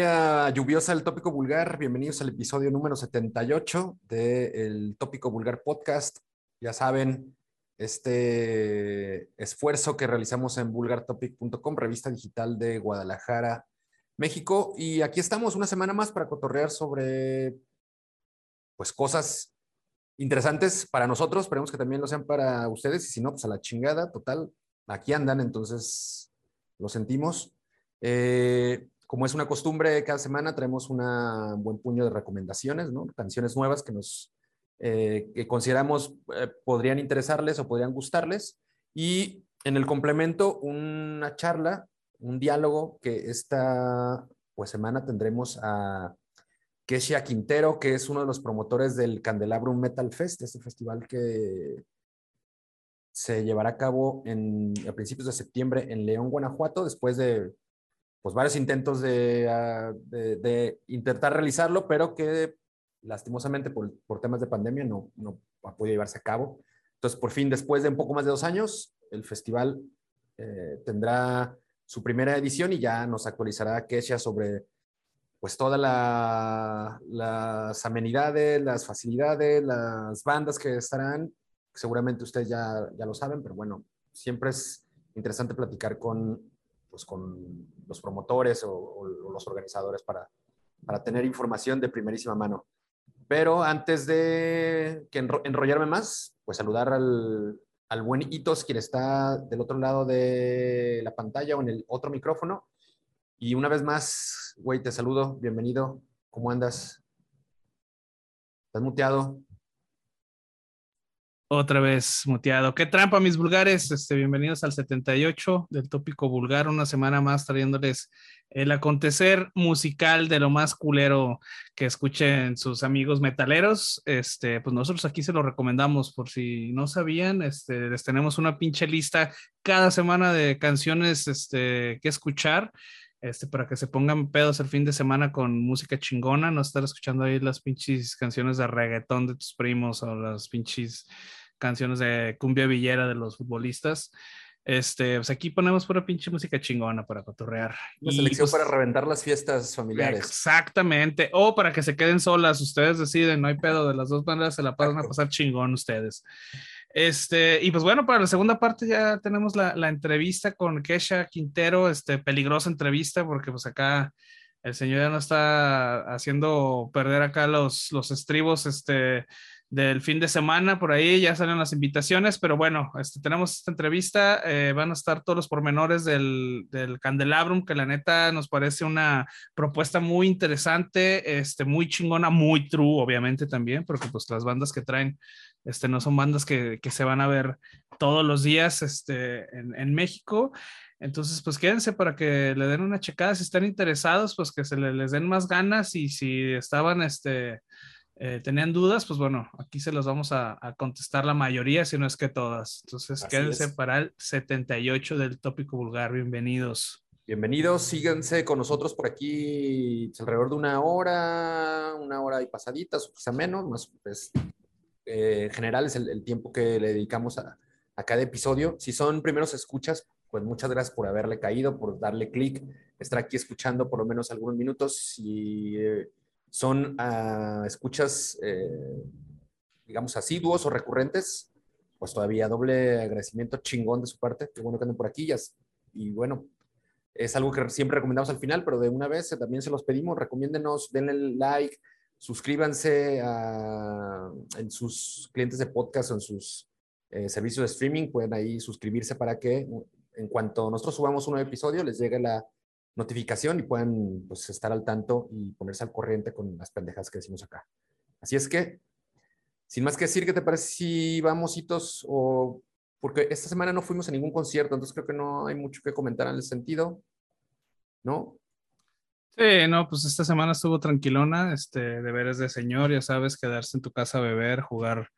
Lluviosa del tópico vulgar, bienvenidos al episodio número 78 del tópico vulgar podcast. Ya saben, este esfuerzo que realizamos en vulgartopic.com, revista digital de Guadalajara, México. Y aquí estamos una semana más para cotorrear sobre pues cosas interesantes para nosotros. Esperemos que también lo sean para ustedes. Y si no, pues a la chingada, total. Aquí andan, entonces lo sentimos. Eh, como es una costumbre, cada semana traemos un buen puño de recomendaciones, ¿no? Canciones nuevas que nos eh, que consideramos eh, podrían interesarles o podrían gustarles. Y en el complemento, una charla, un diálogo que esta pues, semana tendremos a Kesha Quintero, que es uno de los promotores del Candelabrum Metal Fest, este festival que se llevará a cabo en, a principios de septiembre en León, Guanajuato, después de pues varios intentos ah, de, de, intentar realizarlo, pero que lastimosamente por, por, temas de pandemia no, no ha podido llevarse a cabo. Entonces, por fin, después de un poco más de dos años, el festival eh, tendrá su primera edición y ya nos actualizará Kesha sobre pues todas la, las amenidades, las facilidades, las bandas que estarán. Seguramente ustedes ya, ya lo saben, pero bueno, siempre es interesante platicar con pues con los promotores o, los organizadores para, para tener información de primerísima mano. Pero antes de que enrollarme más, pues saludar al, al buen Itos, quien está del otro lado de la pantalla o en el otro micrófono. Y una vez más, güey, te saludo, bienvenido. ¿Cómo andas? ¿Estás muteado? Otra vez muteado. Qué trampa, mis vulgares. Este, bienvenidos al 78 del tópico vulgar. Una semana más trayéndoles el acontecer musical de lo más culero que escuchen sus amigos metaleros. Este, pues nosotros aquí se lo recomendamos por si no sabían. Este, les tenemos una pinche lista cada semana de canciones este, que escuchar. Este, para que se pongan pedos el fin de semana con música chingona, no estar escuchando ahí las pinches canciones de reggaetón de tus primos o las pinches canciones de cumbia villera de los futbolistas. Este, pues aquí ponemos pura pinche música chingona para cotorrear. La selección pues, para reventar las fiestas familiares. Exactamente. O para que se queden solas, ustedes deciden, no hay pedo, de las dos maneras se la pasan a pasar chingón ustedes. Este, y pues bueno, para la segunda parte ya tenemos la, la, entrevista con Kesha Quintero, este, peligrosa entrevista, porque pues acá el señor ya no está haciendo perder acá los, los estribos, este, del fin de semana, por ahí ya salen las invitaciones, pero bueno, este, tenemos esta entrevista, eh, van a estar todos los pormenores del, del, Candelabrum, que la neta nos parece una propuesta muy interesante, este, muy chingona, muy true, obviamente también, porque pues las bandas que traen, este, no son bandas que, que se van a ver todos los días este, en, en México. Entonces, pues quédense para que le den una checada. Si están interesados, pues que se les den más ganas y si estaban, este, eh, tenían dudas, pues bueno, aquí se los vamos a, contestar la mayoría, si no es que todas. Entonces, quédense para el 78 del tópico vulgar. Bienvenidos. Bienvenidos, síganse con nosotros por aquí alrededor de una hora, una hora y pasaditas, o quizá menos, más pues, eh, en general es el, tiempo que le dedicamos a, cada episodio. Si son primeros escuchas, pues muchas gracias por haberle caído, por darle clic, estar aquí escuchando por lo menos algunos minutos. Si eh, son uh, escuchas, eh, digamos, asiduos o recurrentes, pues todavía doble agradecimiento chingón de su parte. Qué bueno que anden por aquí. Y bueno, es algo que siempre recomendamos al final, pero de una vez también se los pedimos. Recomiéndenos, denle like, suscríbanse a, en sus clientes de podcast o en sus eh, servicios de streaming. Pueden ahí suscribirse para que en cuanto nosotros subamos un nuevo episodio les llegue la notificación y pueden pues, estar al tanto y ponerse al corriente con las pendejas que decimos acá. Así es que, sin más que decir, ¿qué te parece si vamos hitos o porque esta semana no fuimos a ningún concierto, entonces creo que no hay mucho que comentar en el sentido, ¿no? Sí, no, pues esta semana estuvo tranquilona, este, deberes de señor, ya sabes, quedarse en tu casa a beber, jugar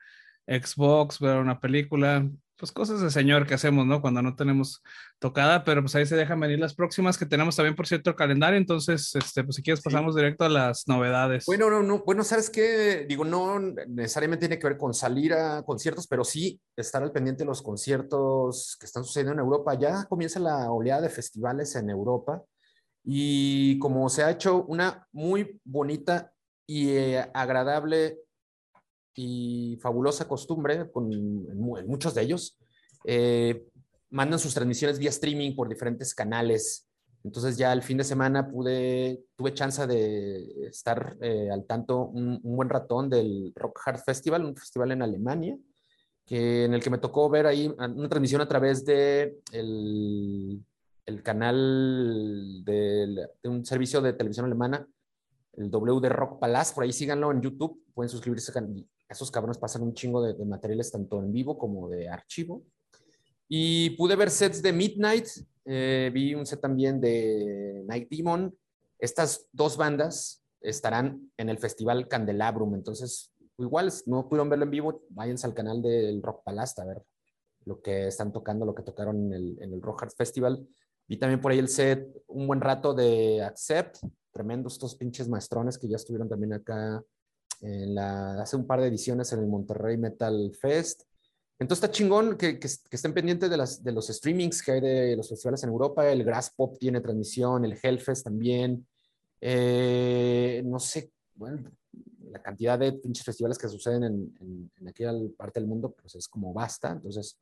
Xbox, ver una película, pues cosas de señor que hacemos, ¿no? Cuando no tenemos tocada, pero pues ahí se dejan venir las próximas que tenemos también, por cierto, el calendario. Entonces, este, pues si quieres pasamos directo a las novedades. Bueno, no, no, bueno, ¿sabes qué? Digo, no necesariamente tiene que ver con salir a conciertos, pero sí estar al pendiente de los conciertos que están sucediendo en Europa. Ya comienza la oleada de festivales en Europa Y como se ha hecho una muy bonita y eh, agradable y fabulosa costumbre con, en, muchos de ellos, eh, mandan sus transmisiones vía streaming por diferentes canales. Entonces ya el fin de semana pude, tuve chance de estar eh, al tanto un, buen ratón del Rock Hard Festival, un festival en Alemania, que, en el que me tocó ver ahí una transmisión a través de el, el canal de, de, un servicio de televisión alemana, el WD Rock Palace, por ahí síganlo en YouTube, pueden suscribirse, esos cabrones pasan un chingo de, de materiales tanto en vivo como de archivo. Y pude ver sets de Midnight, eh, vi un set también de Night Demon. Estas dos bandas estarán en el festival Candelabrum, entonces igual no pudieron verlo en vivo, váyanse al canal del Rock Palace a ver lo que están tocando, lo que tocaron en el, en el Rock Hard Festival. Vi también por ahí el set un buen rato de Accept, tremendos estos pinches maestrones que ya estuvieron también acá en la, hace un par de ediciones en el Monterrey Metal Fest. Entonces está chingón que, que, estén pendientes de, las, de los streamings que hay de los festivales en Europa. El Grass Pop tiene transmisión, el Hellfest también. Eh, no sé, bueno, la cantidad de pinches festivales que suceden en, en, aquella parte del mundo, pues es como basta. Entonces,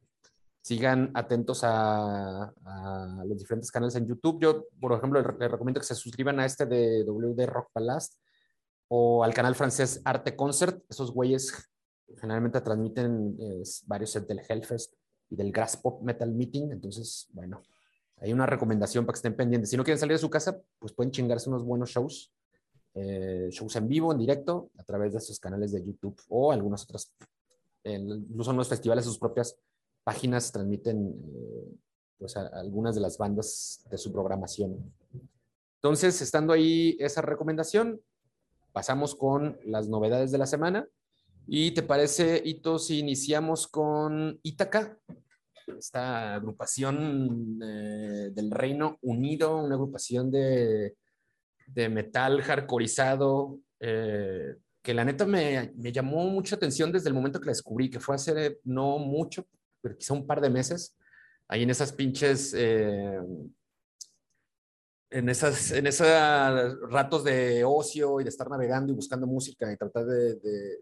sigan atentos a, a, los diferentes canales en YouTube. Yo, por ejemplo, les recomiendo que se suscriban a este de WD Rock Palace o al canal francés Arte Concert. Esos güeyes generalmente transmiten varios sets del Hellfest y del Grass Pop Metal Meeting. Entonces, bueno, hay una recomendación para que estén pendientes. Si no quieren salir de su casa, pues pueden chingarse unos buenos shows, eh, shows en vivo, en directo, a través de esos canales de YouTube o algunas otras, incluso en los festivales, sus propias páginas transmiten eh, pues algunas de las bandas de su programación. Entonces, estando ahí esa recomendación, pasamos con las novedades de la semana. ¿Y te parece, Ito, si iniciamos con Ítaca? Esta agrupación eh, del Reino Unido, una agrupación de, de metal hardcoreizado, eh, que la neta me, me, llamó mucha atención desde el momento que la descubrí, que fue hace no mucho, pero quizá un par de meses, ahí en esas pinches eh, en esas, en esos ratos de ocio y de estar navegando y buscando música y tratar de,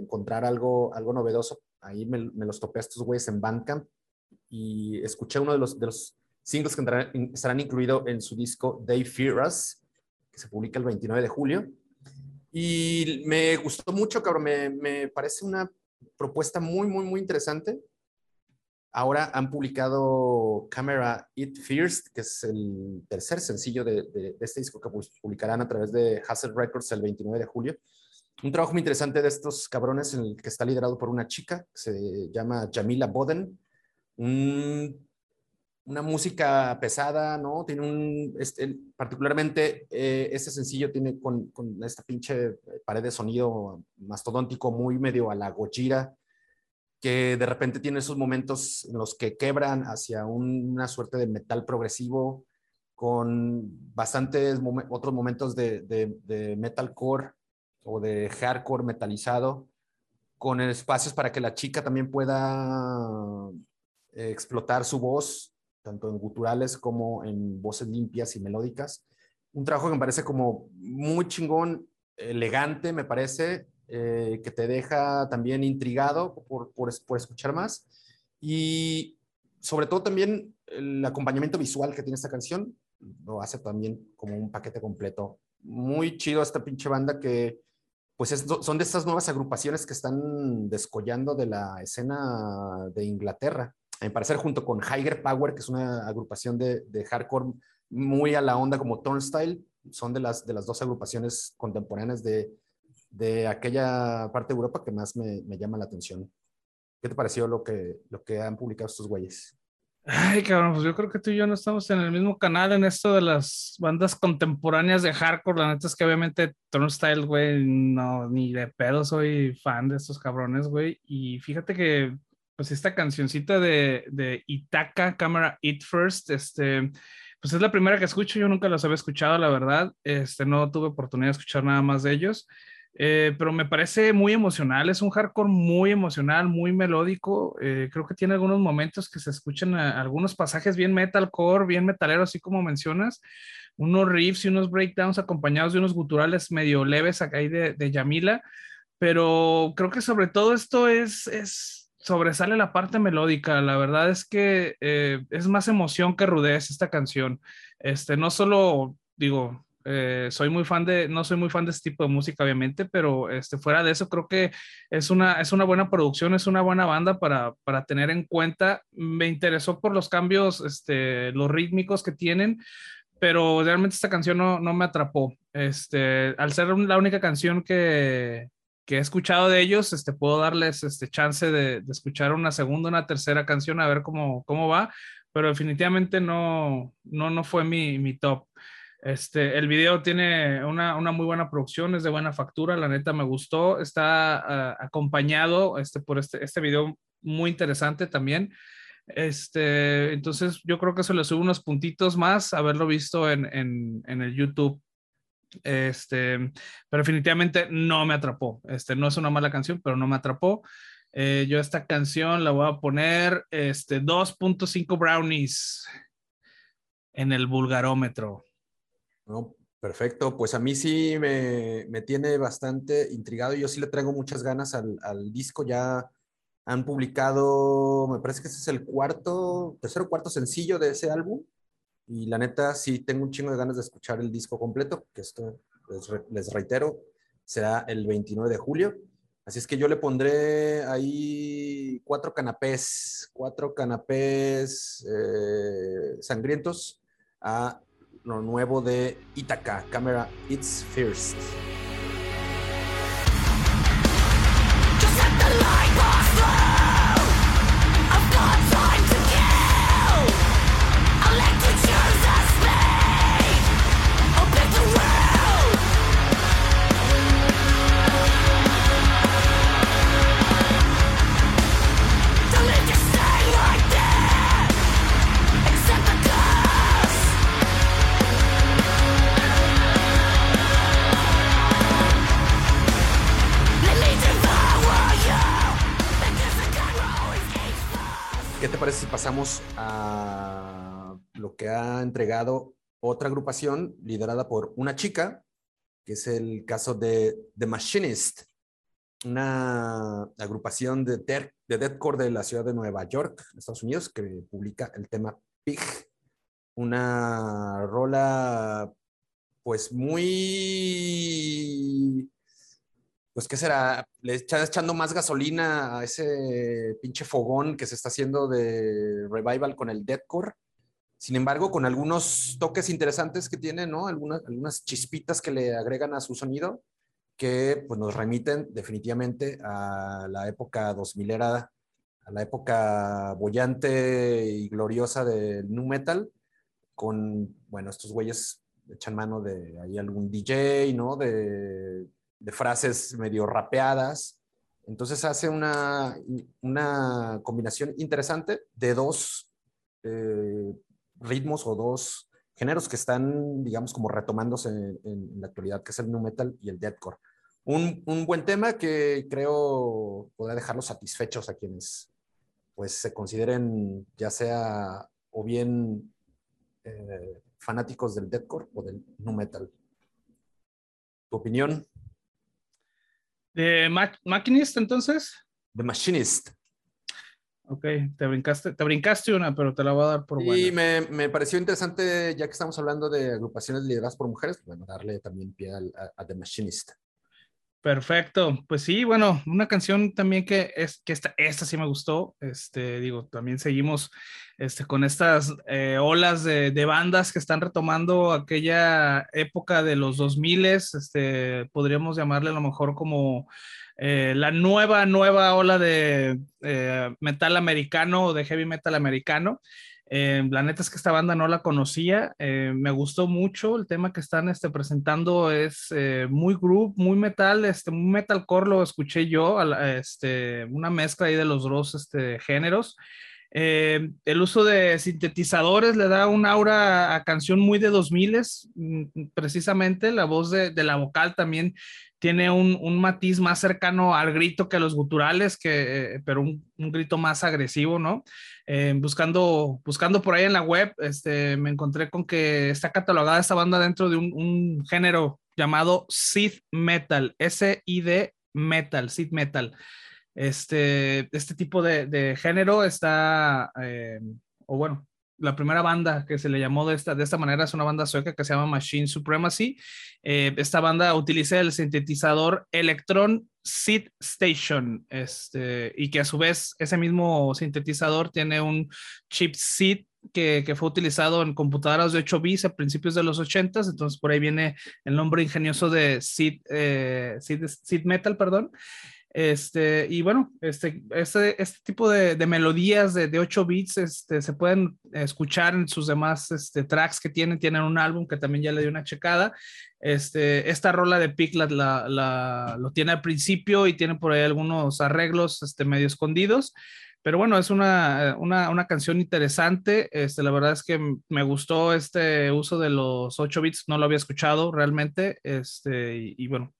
encontrar algo, algo novedoso, ahí me, me, los topé a estos güeyes en Bandcamp y escuché uno de los, de los singles que estarán incluidos en su disco They Fear Us, que se publica el 29 de julio. Y me gustó mucho, cabrón, me, me parece una propuesta muy, muy, muy interesante. Ahora han publicado Camera It First, que es el tercer sencillo de, este disco que publicarán a través de Hassel Records el 29 de julio. Un trabajo muy interesante de estos cabrones en el que está liderado por una chica que se llama Jamila Boden. una música pesada, ¿no? Tiene un, este, particularmente eh, este sencillo tiene con, con, esta pinche pared de sonido mastodóntico muy medio a la Gojira, que de repente tiene esos momentos en los que quebran hacia una suerte de metal progresivo con bastantes otros momentos de, de, metalcore o de hardcore metalizado, con espacios para que la chica también pueda explotar su voz, tanto en guturales como en voces limpias y melódicas. Un trabajo que me parece como muy chingón, elegante, me parece, eh, que te deja también intrigado por, por, escuchar más. Y sobre todo también el acompañamiento visual que tiene esta canción lo hace también como un paquete completo. Muy chido esta pinche banda que pues son de estas nuevas agrupaciones que están descollando de la escena de Inglaterra. En parecer junto con Higher Power, que es una agrupación de, de hardcore muy a la onda como Turnstile, son de las, de las dos agrupaciones contemporáneas de, de aquella parte de Europa que más me, me, llama la atención. ¿Qué te pareció lo que, lo que han publicado estos güeyes? Ay, cabrón, pues yo creo que tú y yo no estamos en el mismo canal en esto de las bandas contemporáneas de hardcore. La neta es que obviamente Turnstile, güey, no, ni de pedo soy fan de estos cabrones, güey. Y fíjate que, pues esta cancioncita de, de Itaka, Camera It First, este, pues es la primera que escucho. Yo nunca los había escuchado, la verdad. Este, no tuve oportunidad de escuchar nada más de ellos. Eh, pero me parece muy emocional, es un hardcore muy emocional, muy melódico. Eh, creo que tiene algunos momentos que se escuchan algunos pasajes bien metalcore, bien metalero, así como mencionas, unos riffs y unos breakdowns acompañados de unos guturales medio leves acá ahí de, de Yamila. Pero creo que sobre todo esto es, es sobresale la parte melódica. La verdad es que eh, es más emoción que rudez esta canción. Este, no solo digo, eh, soy muy fan de, no soy muy fan de este tipo de música, obviamente, pero este, fuera de eso, creo que es una, es una buena producción, es una buena banda para, para tener en cuenta. Me interesó por los cambios, este, los rítmicos que tienen, pero realmente esta canción no, no me atrapó. Este, al ser la única canción que, que he escuchado de ellos, este, puedo darles este chance de, de, escuchar una segunda, una tercera canción, a ver cómo, cómo va, pero definitivamente no, no, no fue mi, mi top. Este, el video tiene una, muy buena producción, es de buena factura, la neta me gustó. Está uh, acompañado este, por este, este video muy interesante también. Este, entonces yo creo que se le sube unos puntitos más haberlo visto en, el YouTube. Este, pero definitivamente no me atrapó. Este, no es una mala canción, pero no me atrapó. Eh, yo esta canción la voy a poner este, 2.5 brownies en el vulgarómetro. Perfecto. Pues a mí sí me, me, tiene bastante intrigado. Yo sí le traigo muchas ganas al, al, disco. Ya han publicado, me parece que ese es el cuarto, tercero cuarto sencillo de ese álbum. Y la neta sí tengo un chingo de ganas de escuchar el disco completo, que esto les, les reitero, será el 29 de julio. Así es que yo le pondré ahí cuatro canapés, cuatro canapés eh, sangrientos a lo nuevo de Itaca, Camera It's First. Pasamos a lo que ha entregado otra agrupación liderada por una chica, que es el caso de The Machinist, una agrupación de, de deathcore de la ciudad de Nueva York, Estados Unidos, que publica el tema Pig, una rola pues muy pues, ¿qué será? Le está echando más gasolina a ese pinche fogón que se está haciendo de revival con el deathcore. Sin embargo, con algunos toques interesantes que tiene, ¿no? Algunas, algunas chispitas que le agregan a su sonido que pues, nos remiten definitivamente a la época 2000 era, a la época bollante y gloriosa del nu metal, con, bueno, estos güeyes echan mano de ahí algún DJ, ¿no? De de frases medio rapeadas. Entonces hace una, una combinación interesante de dos eh, ritmos o dos géneros que están, digamos, como retomándose en, la actualidad, que es el nu metal y el deathcore. Un, un buen tema que creo podrá dejarlos satisfechos a quienes pues se consideren ya sea o bien eh, fanáticos del deathcore o del nu metal. ¿Tu opinión? ¿De Machinist entonces? The Machinist. Ok, te brincaste, te brincaste una, pero te la voy a dar por buena. Y me, me, pareció interesante, ya que estamos hablando de agrupaciones lideradas por mujeres, bueno, darle también pie a, a, a The Machinist. Perfecto, pues sí, bueno, una canción también que es que esta, esta sí me gustó, este, digo, también seguimos este, con estas eh, olas de, bandas que están retomando aquella época de los 2000, este, podríamos llamarle a lo mejor como eh, la nueva, nueva ola de eh, metal americano o de heavy metal americano. Eh, la neta es que esta banda no la conocía, eh, me gustó mucho el tema que están este, presentando, es eh, muy groove, muy metal, este, muy metalcore lo escuché yo, este, una mezcla ahí de los dos este, géneros. Eh, el uso de sintetizadores le da un aura a canción muy de 2000, mm, precisamente la voz de, la vocal también tiene un, matiz más cercano al grito que a los guturales, que, eh, pero un, grito más agresivo, ¿no? Eh, buscando, buscando por ahí en la web, este, me encontré con que está catalogada esta banda dentro de un, género llamado Sid Metal, S-I-D Metal, Sid Metal. Este, este tipo de, género está, eh, o bueno, la primera banda que se le llamó de esta, de esta manera es una banda sueca que se llama Machine Supremacy. Eh, esta banda utiliza el sintetizador Electron Seed Station, este, y que a su vez ese mismo sintetizador tiene un chip Seed que, fue utilizado en computadoras de 8 bits a principios de los 80, entonces por ahí viene el nombre ingenioso de Seed, eh, Metal, perdón. Este, y bueno, este, este, este tipo de, de melodías de, de, 8 bits este, se pueden escuchar en sus demás este, tracks que tienen. Tienen un álbum que también ya le di una checada. Este, esta rola de Pick la, la, lo tiene al principio y tiene por ahí algunos arreglos este, medio escondidos. Pero bueno, es una, una, una, canción interesante. Este, la verdad es que me gustó este uso de los 8 bits, no lo había escuchado realmente. Este, y, y bueno,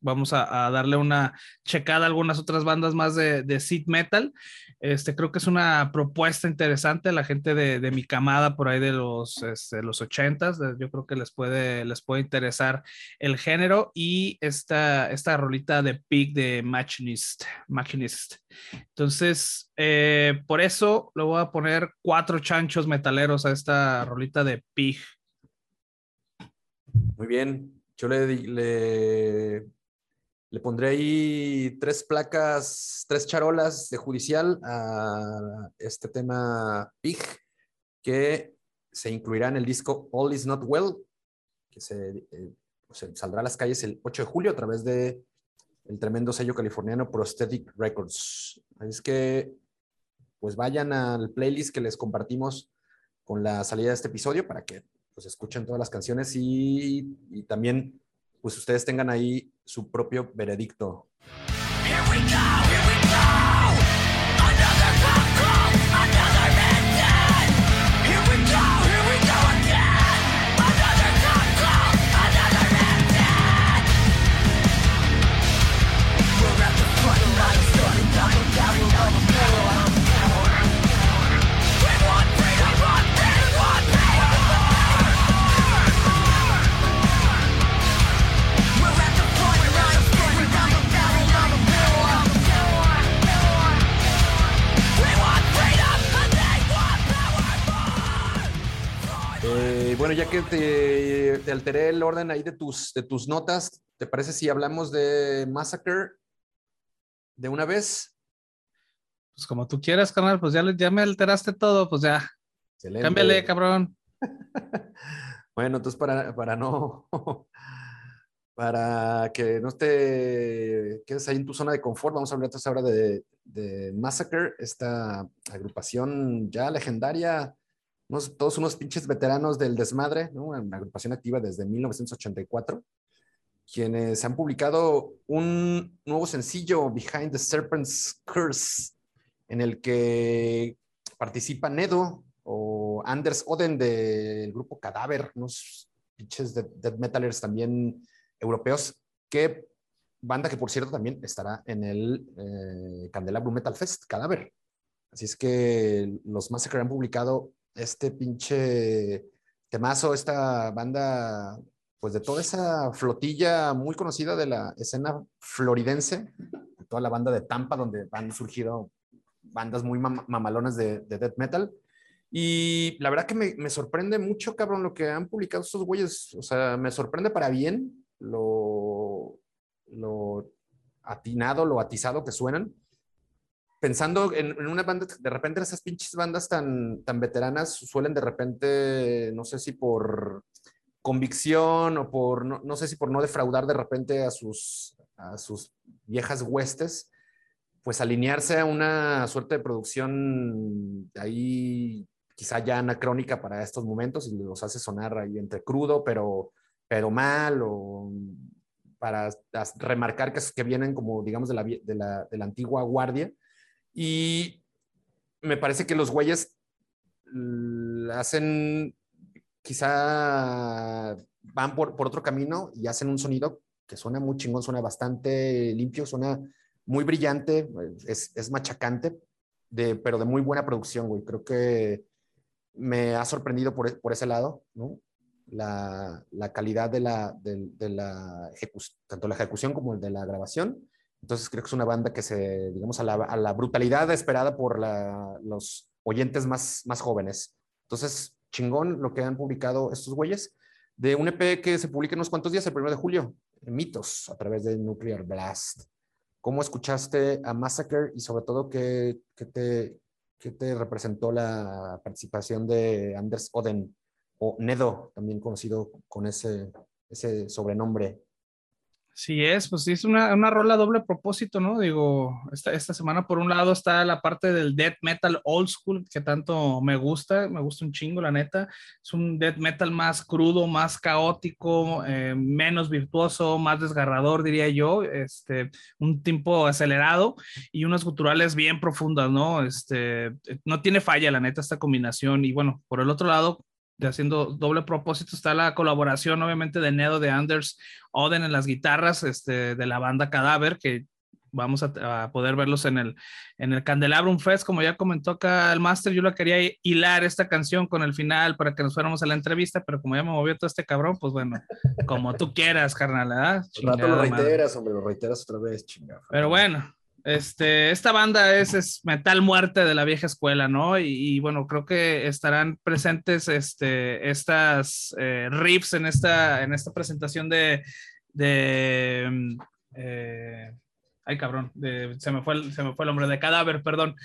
vamos a, darle una checada a algunas otras bandas más de, de Seed Metal. Este, creo que es una propuesta interesante. La gente de, mi camada por ahí de los, este, los 80s, yo creo que les puede, les puede interesar el género y esta, esta rolita de Pig de Machinist. Machinist. Entonces, eh, por eso le voy a poner cuatro chanchos metaleros a esta rolita de Pig. Muy bien. Yo le le pondré ahí tres placas, tres charolas de judicial a este tema Pig, que se incluirá en el disco All Is Not Well, que se, eh, saldrá a las calles el 8 de julio a través de el tremendo sello californiano Prosthetic Records. Así es que, pues vayan al playlist que les compartimos con la salida de este episodio para que pues, escuchen todas las canciones y, y también pues ustedes tengan ahí su propio veredicto. Bueno, ya que te, alteré el orden ahí de tus, de tus notas, ¿te parece si hablamos de Massacre de una vez? Pues como tú quieras, canal, pues ya, ya me alteraste todo, pues ya. Excelente. Cámbiale, cabrón. bueno, entonces para, para no, para que no te quedes ahí en tu zona de confort, vamos a hablar entonces ahora de, de Massacre, esta agrupación ya legendaria todos unos pinches veteranos del desmadre, ¿no? una agrupación activa desde 1984, quienes han publicado un nuevo sencillo, Behind the Serpent's Curse, en el que participa Nedo o Anders Oden del grupo Cadáver, unos pinches de death metalers también europeos, que banda que por cierto también estará en el eh, Metal Fest, Cadáver. Así es que los Massacre han publicado este pinche temazo, esta banda, pues de toda esa flotilla muy conocida de la escena floridense, toda la banda de Tampa, donde han surgido bandas muy de, de death metal. Y la verdad que me, me, sorprende mucho, cabrón, lo que han publicado estos güeyes. O sea, me sorprende para bien lo, lo atinado, lo atizado que suenan pensando en, una banda, de repente esas pinches bandas tan, tan veteranas suelen de repente, no sé si por convicción o por, no, sé si por no defraudar de repente a sus, a sus viejas huestes, pues alinearse a una suerte de producción ahí quizá ya anacrónica para estos momentos y los hace sonar ahí entre crudo, pero, pero mal, o para remarcar que, que vienen como, digamos, de la, de la, de la antigua guardia y me parece que los güeyes hacen, quizá van por, por otro camino y hacen un sonido que suena muy chingón, suena bastante limpio, suena muy brillante, es, es machacante, de, pero de muy buena producción, güey. Creo que me ha sorprendido por, por ese lado, ¿no? La, la calidad de la, de, de la ejecución, tanto la ejecución como el de la grabación. Entonces creo que es una banda que se, digamos, a la, a la brutalidad esperada por la, los oyentes más, más jóvenes. Entonces, chingón lo que han publicado estos güeyes de un EP que se publica en unos cuantos días, el 1 de julio, Mitos, a través de Nuclear Blast. ¿Cómo escuchaste a Massacre y sobre todo qué, qué te, qué te representó la participación de Anders Oden o Nedo, también conocido con ese, ese sobrenombre? Sí es, pues sí, es una, una rola doble propósito, ¿no? Digo, esta, esta semana por un lado está la parte del death metal old school que tanto me gusta, me gusta un chingo, la neta. Es un death metal más crudo, más caótico, eh, menos virtuoso, más desgarrador, diría yo, este, un tiempo acelerado y unas guturales bien profundas, ¿no? Este, no tiene falla, la neta, esta combinación. Y bueno, por el otro lado, de haciendo doble propósito está la colaboración obviamente de Nedo de Anders Oden en las guitarras este, de la banda Cadáver que vamos a, a, poder verlos en el, en el Candelabrum Fest, como ya comentó acá el máster, yo la quería hilar esta canción con el final para que nos fuéramos a la entrevista, pero como ya me movió todo este cabrón, pues bueno, como tú quieras, carnal, ¿verdad? Rato lo reiteras, hombre, lo reiteras otra vez, chingada. Pero bueno, este, esta banda es, es, metal muerte de la vieja escuela, ¿no? Y, bueno, creo que estarán presentes este, estas eh, riffs en esta, en esta presentación de, de eh, ay cabrón, se, me fue el, se me fue el de cadáver, perdón.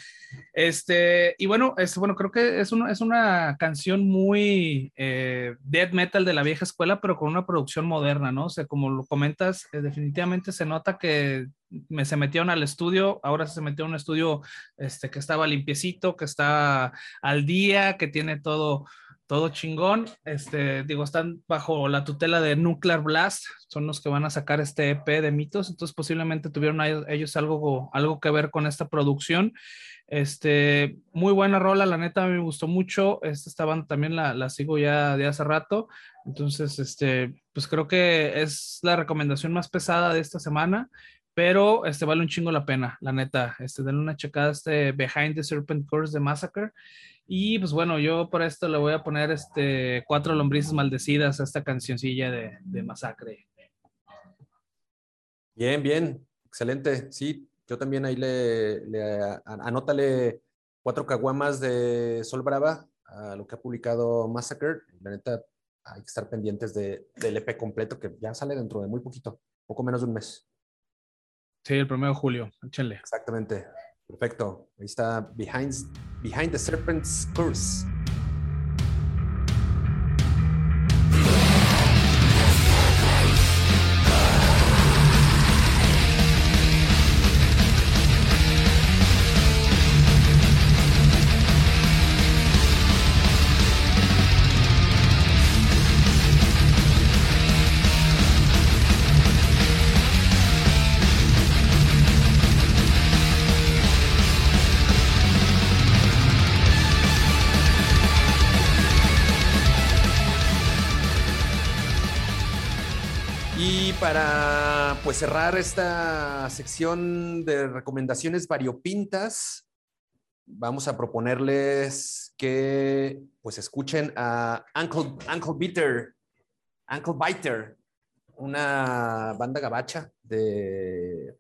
Este, y bueno, es, bueno, creo que es, es una canción muy eh, death metal de la vieja escuela, pero con una producción moderna, ¿no? O sea, como lo comentas, eh, definitivamente se nota que me, se metieron al estudio, ahora se metió a un estudio este, que estaba limpiecito, que está al día, que tiene todo todo chingón. Este, digo, están bajo la tutela de Nuclear Blast, son los que van a sacar este EP de mitos, entonces posiblemente tuvieron ellos algo, algo que ver con esta producción. Este, muy buena rola, la neta me gustó mucho. Esta, esta banda también la, la, sigo ya de hace rato. Entonces, este, pues creo que es la recomendación más pesada de esta semana, pero este vale un chingo la pena, la neta. Este, denle una checada a este Behind the Serpent Course de Massacre. Y pues bueno, yo por esto le voy a poner este cuatro lombrices maldecidas a esta cancioncilla de, de Masacre. Bien, bien, excelente. Sí, yo también ahí le, le anótale cuatro caguamas de Sol Brava a lo que ha publicado Massacre. La neta, hay que estar pendientes de, del EP completo que ya sale dentro de muy poquito, poco menos de un mes. Sí, el primero de julio, échenle. Exactamente. Perfecto. Ahí está Behind, Behind the Serpent's Curse. Cerrar esta sección de recomendaciones variopintas, vamos a proponerles que pues escuchen a Uncle, Uncle Bitter, Uncle Biter, una banda gabacha de,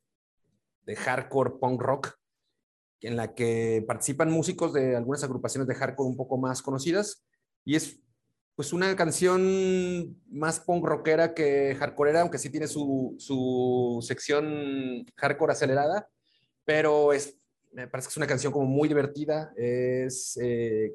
de hardcore punk rock en la que participan músicos de algunas agrupaciones de hardcore un poco más conocidas. Y es pues una canción más punk rockera que hardcoreera, aunque sí tiene su, su sección hardcore acelerada, pero es, me parece que es una canción como muy divertida, es eh,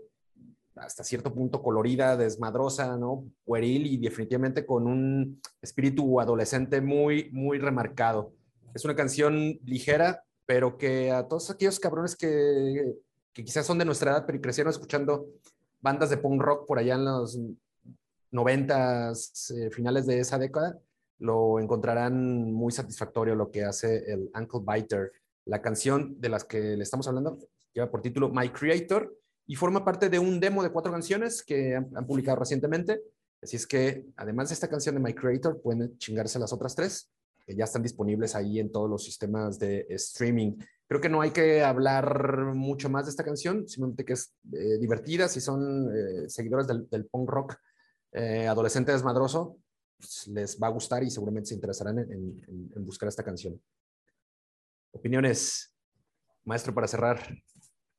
hasta cierto punto colorida, desmadrosa, ¿no? Pueril y definitivamente con un espíritu adolescente muy, muy remarcado. Es una canción ligera, pero que a todos aquellos cabrones que, que quizás son de nuestra edad, pero crecieron escuchando bandas de punk rock por allá en los noventas, eh, finales de esa década, lo encontrarán muy satisfactorio lo que hace el Uncle Biter. La canción de las que le estamos hablando lleva por título My Creator y forma parte de un demo de cuatro canciones que han, han publicado recientemente. Así es que, además de esta canción de My Creator, pueden chingarse las otras tres, que ya están disponibles ahí en todos los sistemas de streaming. Creo que no hay que hablar mucho más de esta canción, simplemente que es eh, divertida. Si son eh, seguidores del, punk rock eh, adolescente desmadroso, pues les va a gustar y seguramente se interesarán en buscar esta canción. Opiniones, maestro, para cerrar.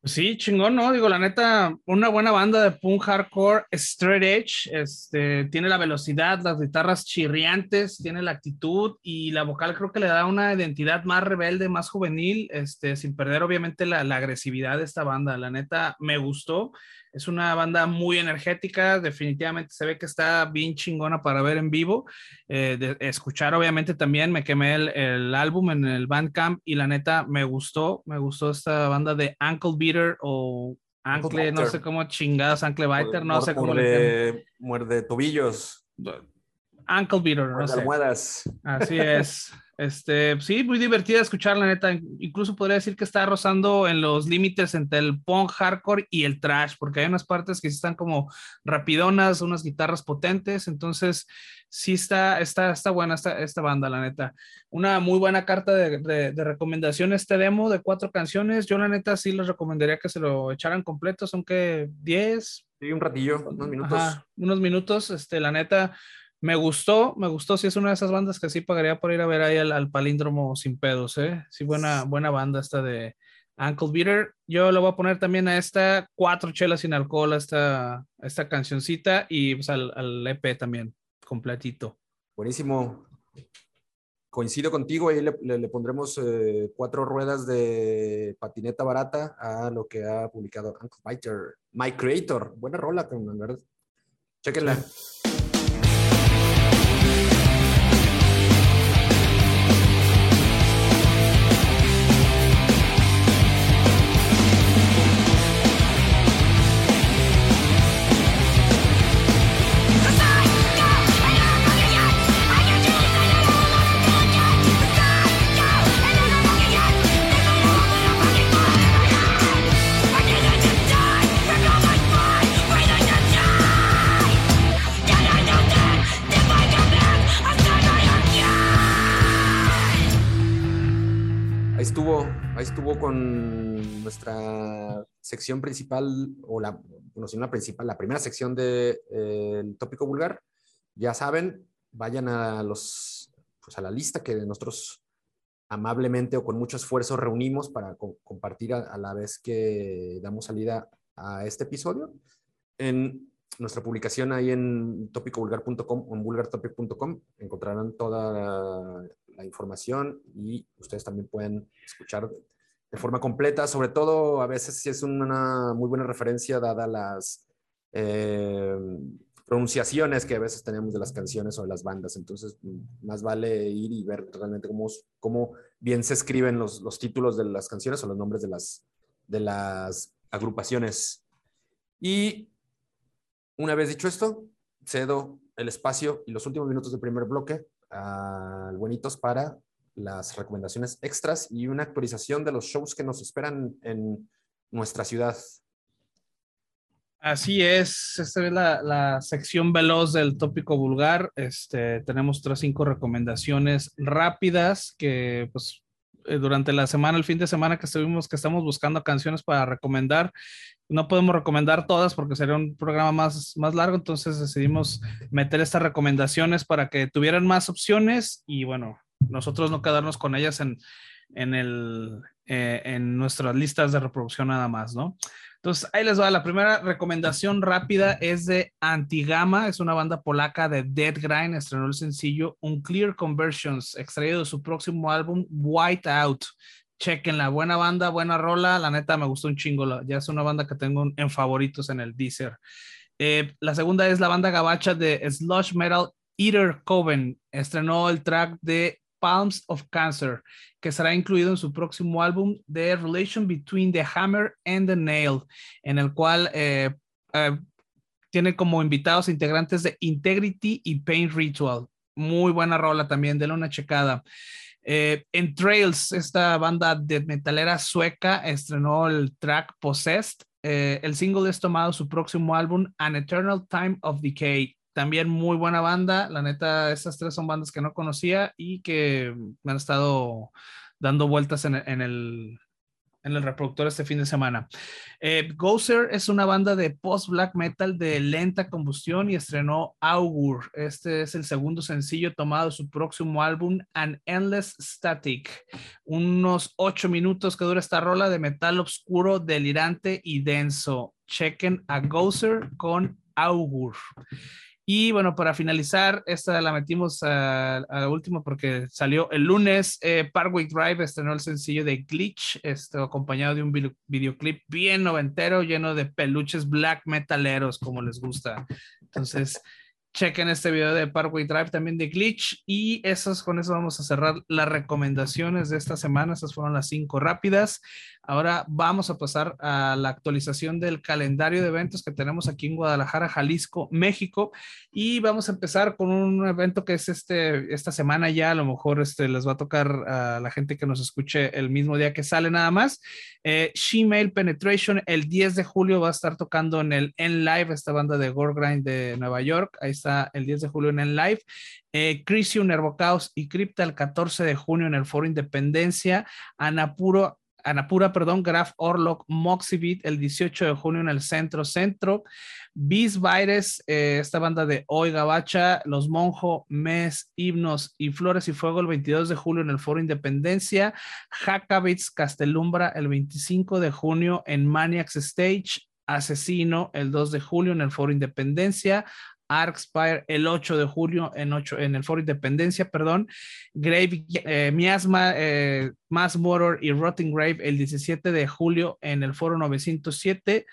Sí, chingón, ¿no? Digo, la neta, una buena banda de punk hardcore, straight edge, este, tiene la velocidad, las guitarras chirriantes, tiene la actitud y la vocal creo que le da una identidad más rebelde, más juvenil, este, sin perder obviamente la, la agresividad de esta banda. La neta, me gustó. Es una banda muy energética, definitivamente se ve que está bien chingona para ver en vivo. Eh, de escuchar, obviamente, también me quemé el, el, álbum en el Bandcamp y la neta me gustó, me gustó esta banda de Ankle Beater o Ankle, no sé cómo chingadas, Ankle Biter, no sé cómo muerde, le Muerde tobillos. Ankle Beater, no sé. Almohadas. Así es. Este, sí, muy divertida escuchar, la neta. Incluso podría decir que está rozando en los límites entre el punk hardcore y el trash, porque hay unas partes que están como rapidonas, unas guitarras potentes. Entonces, sí está, está, está buena esta, esta banda, la neta. Una muy buena carta de, de, de, recomendación, este demo de cuatro canciones. Yo, la neta, sí les recomendaría que se lo echaran completo. Son que 10. Sí, un ratillo, unos minutos. Ajá, unos minutos, este, la neta me gustó, me gustó. Si sí, es una de esas bandas que sí pagaría por ir a ver ahí al, al palíndromo sin pedos, ¿eh? Sí, buena, buena banda esta de Ankle Beater. Yo le voy a poner también a esta cuatro chelas sin alcohol, a esta, a esta cancioncita y pues al, al, EP también, completito. Buenísimo. Coincido contigo, ahí le, le, le pondremos eh, cuatro ruedas de patineta barata a lo que ha publicado Ankle Biter. My Creator, buena rola, con verdad. Chequenla. Sí. Sección principal, o la, no la principal, la primera sección del de, eh, tópico vulgar. Ya saben, vayan a, los, pues a la lista que nosotros amablemente o con mucho esfuerzo reunimos para co compartir a, la vez que damos salida a este episodio. En nuestra publicación ahí en topicovulgar.com o en vulgartopic.com encontrarán toda la información y ustedes también pueden escuchar de forma completa, sobre todo a veces si es una muy buena referencia dada las eh, pronunciaciones que a veces tenemos de las canciones o de las bandas, entonces más vale ir y ver realmente cómo, cómo bien se escriben los, los títulos de las canciones o los nombres de las, de las agrupaciones. Y una vez dicho esto, cedo el espacio y los últimos minutos del primer bloque al Buenitos para las recomendaciones extras y una actualización de los shows que nos esperan en nuestra ciudad. Así es, esta es la, la sección veloz del tópico vulgar. Este, tenemos otras cinco recomendaciones rápidas que pues eh, durante la semana, el fin de semana que estuvimos, que estamos buscando canciones para recomendar, no podemos recomendar todas porque sería un programa más, más largo, entonces decidimos meter estas recomendaciones para que tuvieran más opciones y bueno, nosotros no quedarnos con ellas en, en, el, eh, en nuestras listas de reproducción nada más, ¿no? Entonces, ahí les va. La primera recomendación rápida es de Antigama, es una banda polaca de Dead Grind, estrenó el sencillo Unclear Conversions, extraído de su próximo álbum White Out. Chequen la buena banda, buena rola, la neta me gustó un chingo, ya es una banda que tengo en favoritos en el Deezer. Eh, la segunda es la banda gabacha de Slush Metal Eater Coven, estrenó el track de Palms of Cancer, que será incluido en su próximo álbum The Relation Between the Hammer and the Nail, en el cual eh, eh, tiene como invitados integrantes de Integrity y Pain Ritual. Muy buena rola también, denle una checada. Eh, en Trails, esta banda de metalera sueca estrenó el track Possessed. El single es tomado su próximo álbum, An Eternal Time of Decay. También muy buena banda. La neta, estas tres son bandas que no conocía y que me han estado dando vueltas en, el, en el reproductor este fin de semana. Eh, Gozer es una banda de post-black metal de lenta combustión y estrenó Augur. Este es el segundo sencillo tomado de su próximo álbum, An Endless Static. Unos ocho minutos que dura esta rola de metal oscuro, delirante y denso. Chequen a Gozer con Augur. Y bueno, para finalizar, esta la metimos a, a último porque salió el lunes. Eh, Parkway Drive estrenó el sencillo de Glitch, esto acompañado de un videoclip bien noventero, lleno de peluches black metaleros, como les gusta. Entonces, chequen este video de Parkway Drive también de Glitch y esos, con eso vamos a cerrar las recomendaciones de esta semana. Esas fueron las cinco rápidas. Ahora vamos a pasar a la actualización del calendario de eventos que tenemos aquí en Guadalajara, Jalisco, México. Y vamos a empezar con un evento que es este, esta semana ya, a lo mejor este, les va a tocar a la gente que nos escuche el mismo día que sale nada más. Eh, Shemale Penetration, el 10 de julio va a estar tocando en el En Live, esta banda de Gore Grind de Nueva York. Ahí está el 10 de julio en En Live. Eh, Crisium, Nervocaos y Crypta el 14 de junio en el Foro Independencia. Anapuro Anapura, perdón, Graf Orlok, Moxibit el 18 de junio en el Centro Centro, Beast Virus, eh, esta banda de Hoy Gabacha, Los Monjo, Mes, Himnos y Flores y Fuego el 22 de julio en el Foro Independencia, Hackabits Castelumbra el 25 de junio en Maniacs Stage, Asesino el 2 de julio en el Foro Independencia, Arkspire el 8 de julio en, en el Foro Independencia, perdón, Grave, eh, Miasma, eh, Mass Motor y Rotting Grave el 17 de julio en el Foro 907.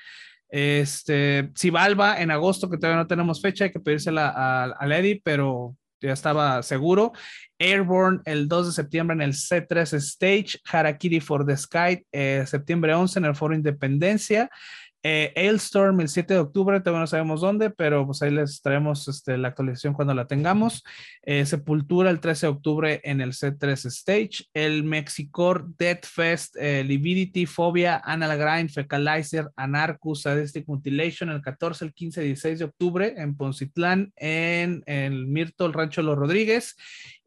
Este, Cibalba en agosto, que todavía no tenemos fecha, hay que pedírsela a, a pero ya estaba seguro. Airborne el 2 de septiembre en el C3 Stage, Harakiri for the Sky, eh, septiembre 11 en el Foro Independencia. Eh, Ailstorm el 7 de octubre, todavía no sabemos dónde, pero pues ahí les traemos este, la actualización cuando la tengamos. Eh, Sepultura el 13 de octubre en el C3 Stage. El Mexicor Death Fest, eh, Lividity, Phobia, Grind, Fecalizer, Anarchus, Sadistic Mutilation el 14, el 15 y 16 de octubre en Poncitlán, en el Mirto, el Rancho Los Rodríguez.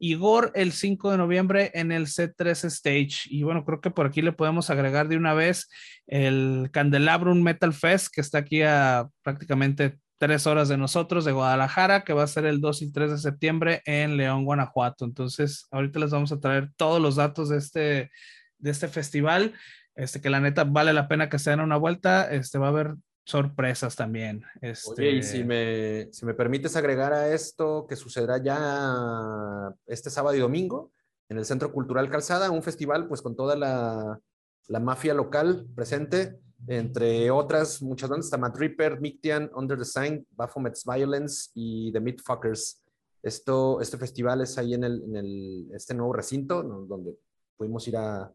Igor el 5 de noviembre en el C3 Stage. Y bueno, creo que por aquí le podemos agregar de una vez el Candelabrum Metal Fest, que está aquí a prácticamente tres horas de nosotros, de Guadalajara, que va a ser el 2 y 3 de septiembre en León, Guanajuato. Entonces, ahorita les vamos a traer todos los datos de este, de este festival. Este, que la neta vale la pena que se den una vuelta. Este, va a haber sorpresas también. Este... Y si me, si me permites agregar a esto que sucederá ya este sábado y domingo en el Centro Cultural Calzada, un festival pues con toda la, la mafia local presente, entre otras muchas bandas, está Matt Ripper, Mictian, Under the Sign, Baphomet's Violence y The Meatfuckers. Esto, este festival es ahí en, el, en el, este nuevo recinto, donde pudimos ir a,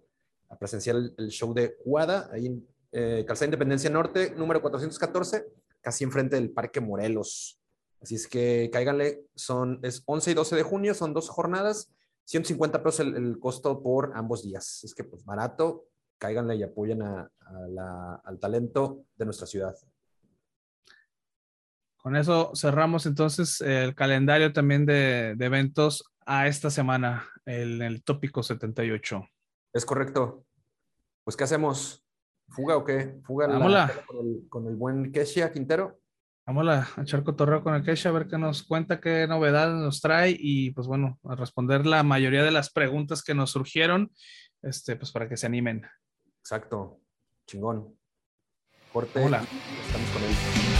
presenciar el, show de Guada, ahí en eh, Calzada Independencia Norte, número 414, casi enfrente del Parque Morelos. Así es que cáiganle, son, es 11 y 12 de junio, son dos jornadas, 150 pesos el, el costo por ambos días. Es que pues barato, cáiganle y apoyen a, a la, al talento de nuestra ciudad. Con eso cerramos entonces el calendario también de, de eventos a esta semana, en el, el tópico 78. Es correcto. Pues, ¿qué hacemos? ¿Fuga o qué? ¿Fuga la, con, el, con, el, buen Kesha Quintero? Vamos a echar cotorreo con el Kesha, a ver qué nos cuenta, qué novedades nos trae y pues bueno, a responder la mayoría de las preguntas que nos surgieron, este, pues para que se animen. Exacto, chingón. Corte. Hola. Estamos con él.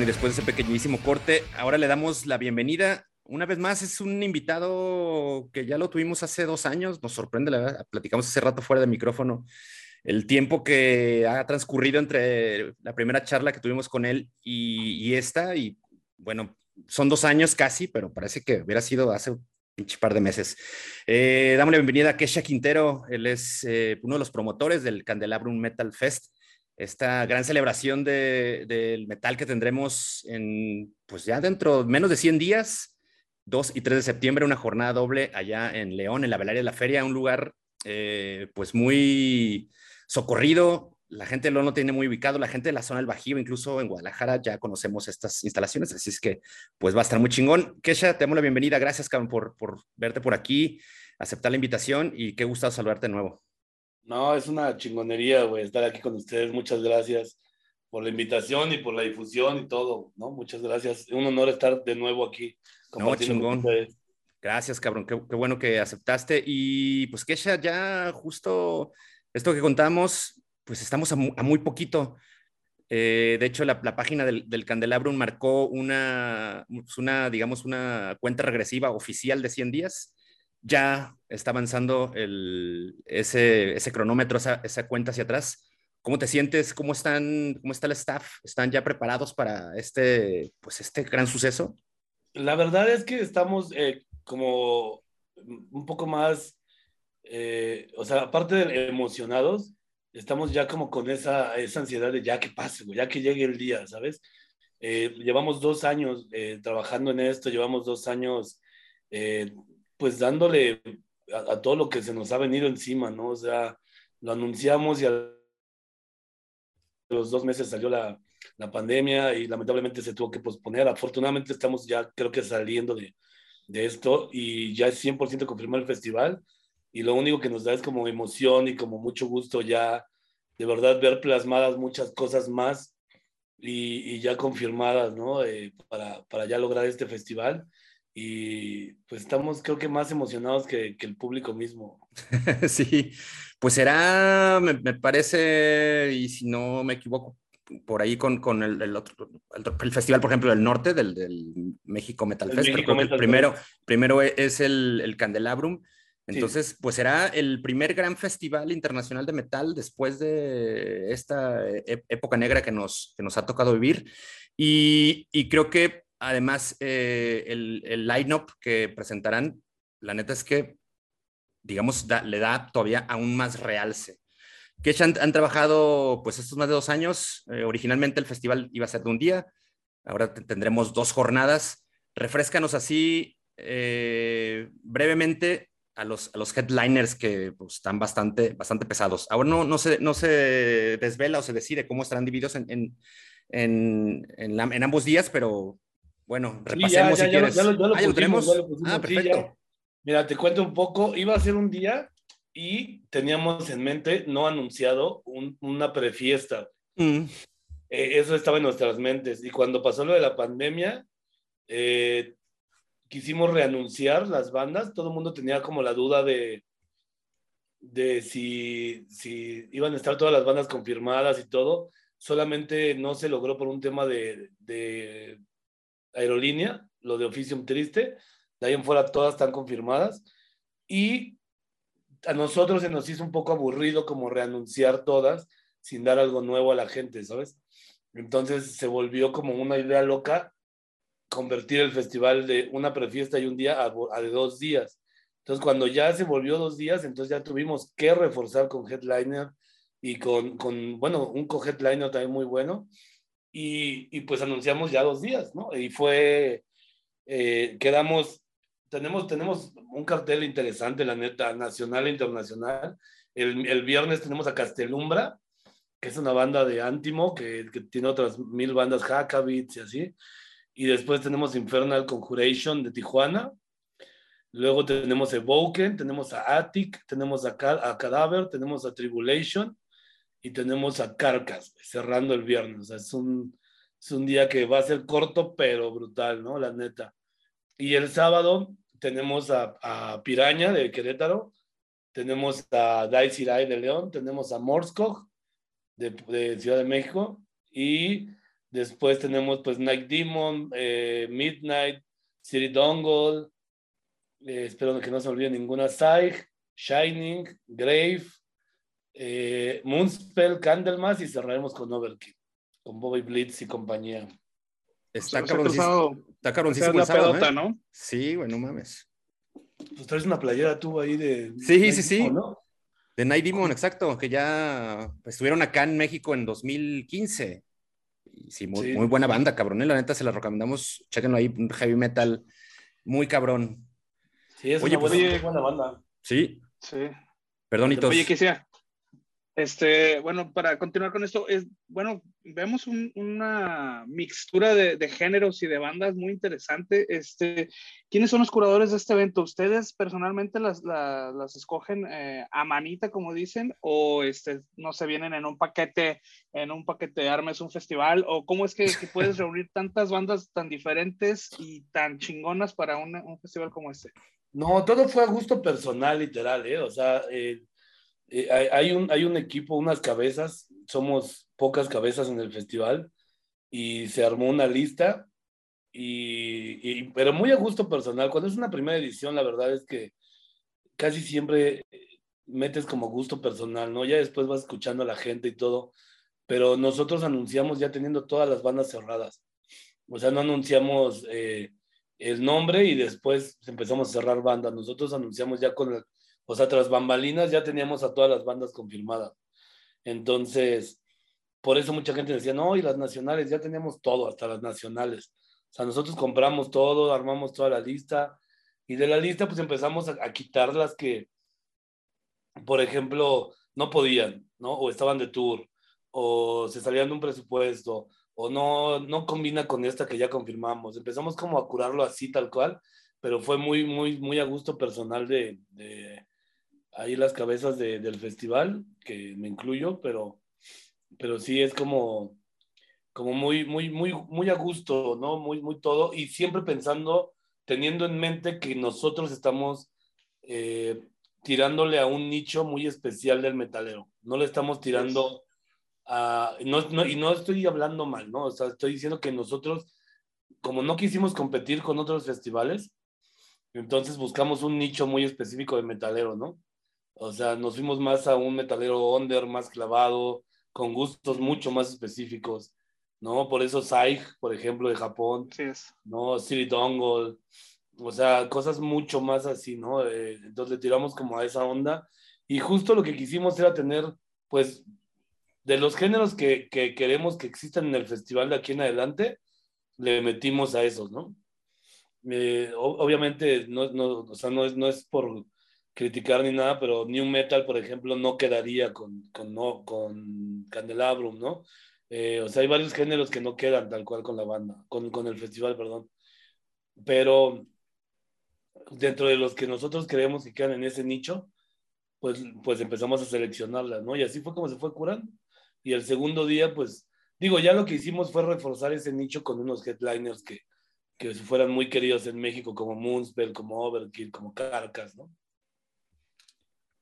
Y después de ese pequeñísimo corte, ahora le damos la bienvenida. Una vez más, es un invitado que ya lo tuvimos hace dos años, nos sorprende, la verdad, platicamos hace rato fuera de micrófono, el tiempo que ha transcurrido entre la primera charla que tuvimos con él y, esta, y bueno, son dos años casi, pero parece que hubiera sido hace un par de meses. Eh, damos la bienvenida a Kesha Quintero, él es eh, uno de los promotores del Candelabrum Metal Fest esta gran celebración del metal que tendremos en, pues ya dentro menos de 100 días, 2 y 3 de septiembre, una jornada doble allá en León, en la Velaria de la Feria, un lugar eh, pues muy socorrido, la gente lo no tiene muy ubicado, la gente de la zona del Bajío, incluso en Guadalajara ya conocemos estas instalaciones, así es que pues va a estar muy chingón. Kesha, te damos la bienvenida, gracias cabrón por, por verte por aquí, aceptar la invitación y qué gusto saludarte de nuevo. No, es una chingonería, güey, estar aquí con ustedes. Muchas gracias por la invitación y por la difusión y todo, ¿no? Muchas gracias. Un honor estar de nuevo aquí. No, chingón. Gracias, cabrón. Qué, bueno que aceptaste. Y pues, Kesha, ya justo esto que contamos, pues estamos a, muy poquito. Eh, de hecho, la, página del, del, Candelabrum marcó una, pues, una, digamos, una cuenta regresiva oficial de 100 días ya está avanzando ese, cronómetro, esa, cuenta hacia atrás. ¿Cómo te sientes? ¿Cómo, están, ¿Cómo está el staff? ¿Están ya preparados para este, pues este gran suceso? La verdad es que estamos eh, como un poco más, eh, o sea, aparte de emocionados, estamos ya como con esa, esa ansiedad de ya que pase, ya que llegue el día, ¿sabes? Eh, llevamos dos años trabajando en esto, llevamos dos años pues dándole a, todo lo que se nos ha venido encima, ¿no? O sea, lo anunciamos y a los dos meses salió la, la pandemia y lamentablemente se tuvo que posponer. Afortunadamente estamos ya creo que saliendo de, de esto y ya es 100% confirmado el festival y lo único que nos da es como emoción y como mucho gusto ya de verdad ver plasmadas muchas cosas más y, y ya confirmadas, ¿no? Eh, para, para ya lograr este festival y pues estamos creo que más emocionados que, que el público mismo. sí, pues será, me, me, parece, y si no me equivoco, por ahí con, con el, el, otro, el, festival, por ejemplo, del norte, del, del México Metal Fest, México Metal primero, primero es el, el Candelabrum, entonces, pues será el primer gran festival internacional de metal después de esta e, época negra que nos, que nos ha tocado vivir. Y, y creo que Además, eh, el, el line-up que presentarán, la neta es que, digamos, le da todavía aún más realce. Que han, han, trabajado pues estos más de dos años. Eh, originalmente el festival iba a ser de un día, ahora tendremos dos jornadas. Refrescanos así eh, brevemente a los, a los headliners que pues, están bastante, bastante pesados. Ahora no, no, se, no se desvela o se decide cómo estarán divididos en, en, en, en ambos días, pero bueno, repasemos si quieres. Ya, lo, ah, tenemos. ah, perfecto. Mira, te cuento un poco. Iba a ser un día y teníamos en mente no anunciado una prefiesta. Mm. Eh, eso estaba en nuestras mentes. Y cuando pasó lo de la pandemia, eh, quisimos reanunciar las bandas. Todo el mundo tenía como la duda de, de si, si iban a estar todas las bandas confirmadas y todo. Solamente no se logró por un tema de, de aerolínea, lo de Oficium Triste, de ahí en fuera todas están confirmadas, y a nosotros se nos hizo un poco aburrido como reanunciar todas sin dar algo nuevo a la gente, ¿sabes? Entonces se volvió como una idea loca convertir el festival de una prefiesta y un día a, de dos días. Entonces cuando ya se volvió dos días, entonces ya tuvimos que reforzar con headliner y con, con bueno, un co-headliner también muy bueno y, pues anunciamos ya dos días, ¿no? Y fue, eh, quedamos, tenemos, tenemos un cartel interesante, la neta, nacional e internacional. El, el viernes tenemos a Castelumbra, que es una banda de Antimo, que, que tiene otras mil bandas, Hackabits y así. Y después tenemos Infernal Conjuration de Tijuana. Luego tenemos Evoken, tenemos a Attic, tenemos a, a Cadaver, tenemos a Tribulation y tenemos a Carcas cerrando el viernes. O sea, es un, es un día que va a ser corto, pero brutal, ¿no? La neta. Y el sábado tenemos a, a Piraña de Querétaro, tenemos a Dice de León, tenemos a Morskog de, de, Ciudad de México y Después tenemos pues Night Demon, eh, Midnight, City Dongle, eh, espero que no se olvide ninguna, Saig, Shining, Grave, eh, Moonspell, Candlemas y cerraremos con Overkill, con Bobby Blitz y compañía. Está cabroncísimo. Está cabroncísimo el ¿no? Sí, bueno, mames. Pues traes una playera tú ahí de. Sí, sí, sí. De Night Demon, exacto, que ya estuvieron acá en México en 2015. sí, muy, muy buena banda, cabrón. ¿eh? La neta se la recomendamos. Chequenlo ahí, heavy metal muy cabrón. Sí, es una pues, buena, banda. Sí. Sí. Perdónitos. Oye, sea este, bueno, para continuar con esto, es, bueno, vemos una mixtura de, géneros y de bandas muy interesante. Este, ¿Quiénes son los curadores de este evento? ¿Ustedes personalmente las, las, escogen eh, a manita, como dicen, o este, no se vienen en un paquete, en un paquete de armas, un festival? ¿O cómo es que, puedes reunir tantas bandas tan diferentes y tan chingonas para un festival como este? No, todo fue a gusto personal, literal, ¿eh? O sea, eh, eh, hay, un, hay un equipo, unas cabezas, somos pocas cabezas en el festival y se armó una lista, y, pero muy a gusto personal. Cuando es una primera edición, la verdad es que casi siempre metes como gusto personal, ¿no? Ya después vas escuchando a la gente y todo, pero nosotros anunciamos ya teniendo todas las bandas cerradas. O sea, no anunciamos eh, el nombre y después empezamos a cerrar bandas. Nosotros anunciamos ya con el, o sea, tras bambalinas ya teníamos a todas las bandas confirmadas. Entonces, por eso mucha gente decía, no, y las nacionales, ya teníamos todo, hasta las nacionales. O sea, nosotros compramos todo, armamos toda la lista y de la lista pues empezamos a, quitar las que, por ejemplo, no podían, ¿no? O estaban de tour, o se salían de un presupuesto, o no, no combina con esta que ya confirmamos. Empezamos como a curarlo así tal cual, pero fue muy, muy, muy a gusto personal de, ahí las cabezas del festival, que me incluyo, pero, pero sí es como, como muy, muy, muy, muy a gusto, ¿no? Muy, muy todo, y siempre pensando, teniendo en mente que nosotros estamos eh, tirándole a un nicho muy especial del metalero, no le estamos tirando a, no, no, y no estoy hablando mal, ¿no? O sea, estoy diciendo que nosotros, como no quisimos competir con otros festivales, entonces buscamos un nicho muy específico de metalero, ¿no? O sea, nos fuimos más a un metalero under, más clavado, con gustos mucho más específicos, ¿no? Por eso Saig, por ejemplo, de Japón, sí es. ¿no? City Dongle, o sea, cosas mucho más así, ¿no? Eh, entonces le tiramos como a esa onda y justo lo que quisimos era tener, pues, de los géneros que, que queremos que existan en el festival de aquí en adelante, le metimos a esos, ¿no? Eh, obviamente, no, no, o sea, no, es, no es por criticar ni nada, pero New Metal, por ejemplo, no quedaría con, con, no, con Candelabrum, ¿no? Eh, o sea, hay varios géneros que no quedan tal cual con la banda, con, con el festival, perdón. Pero dentro de los que nosotros creemos que quedan en ese nicho, pues, pues empezamos a seleccionarlas, ¿no? Y así fue como se fue curando. Y el segundo día, pues, digo, ya lo que hicimos fue reforzar ese nicho con unos headliners que, que fueran muy queridos en México, como Moonspell, como Overkill, como Carcas, ¿no?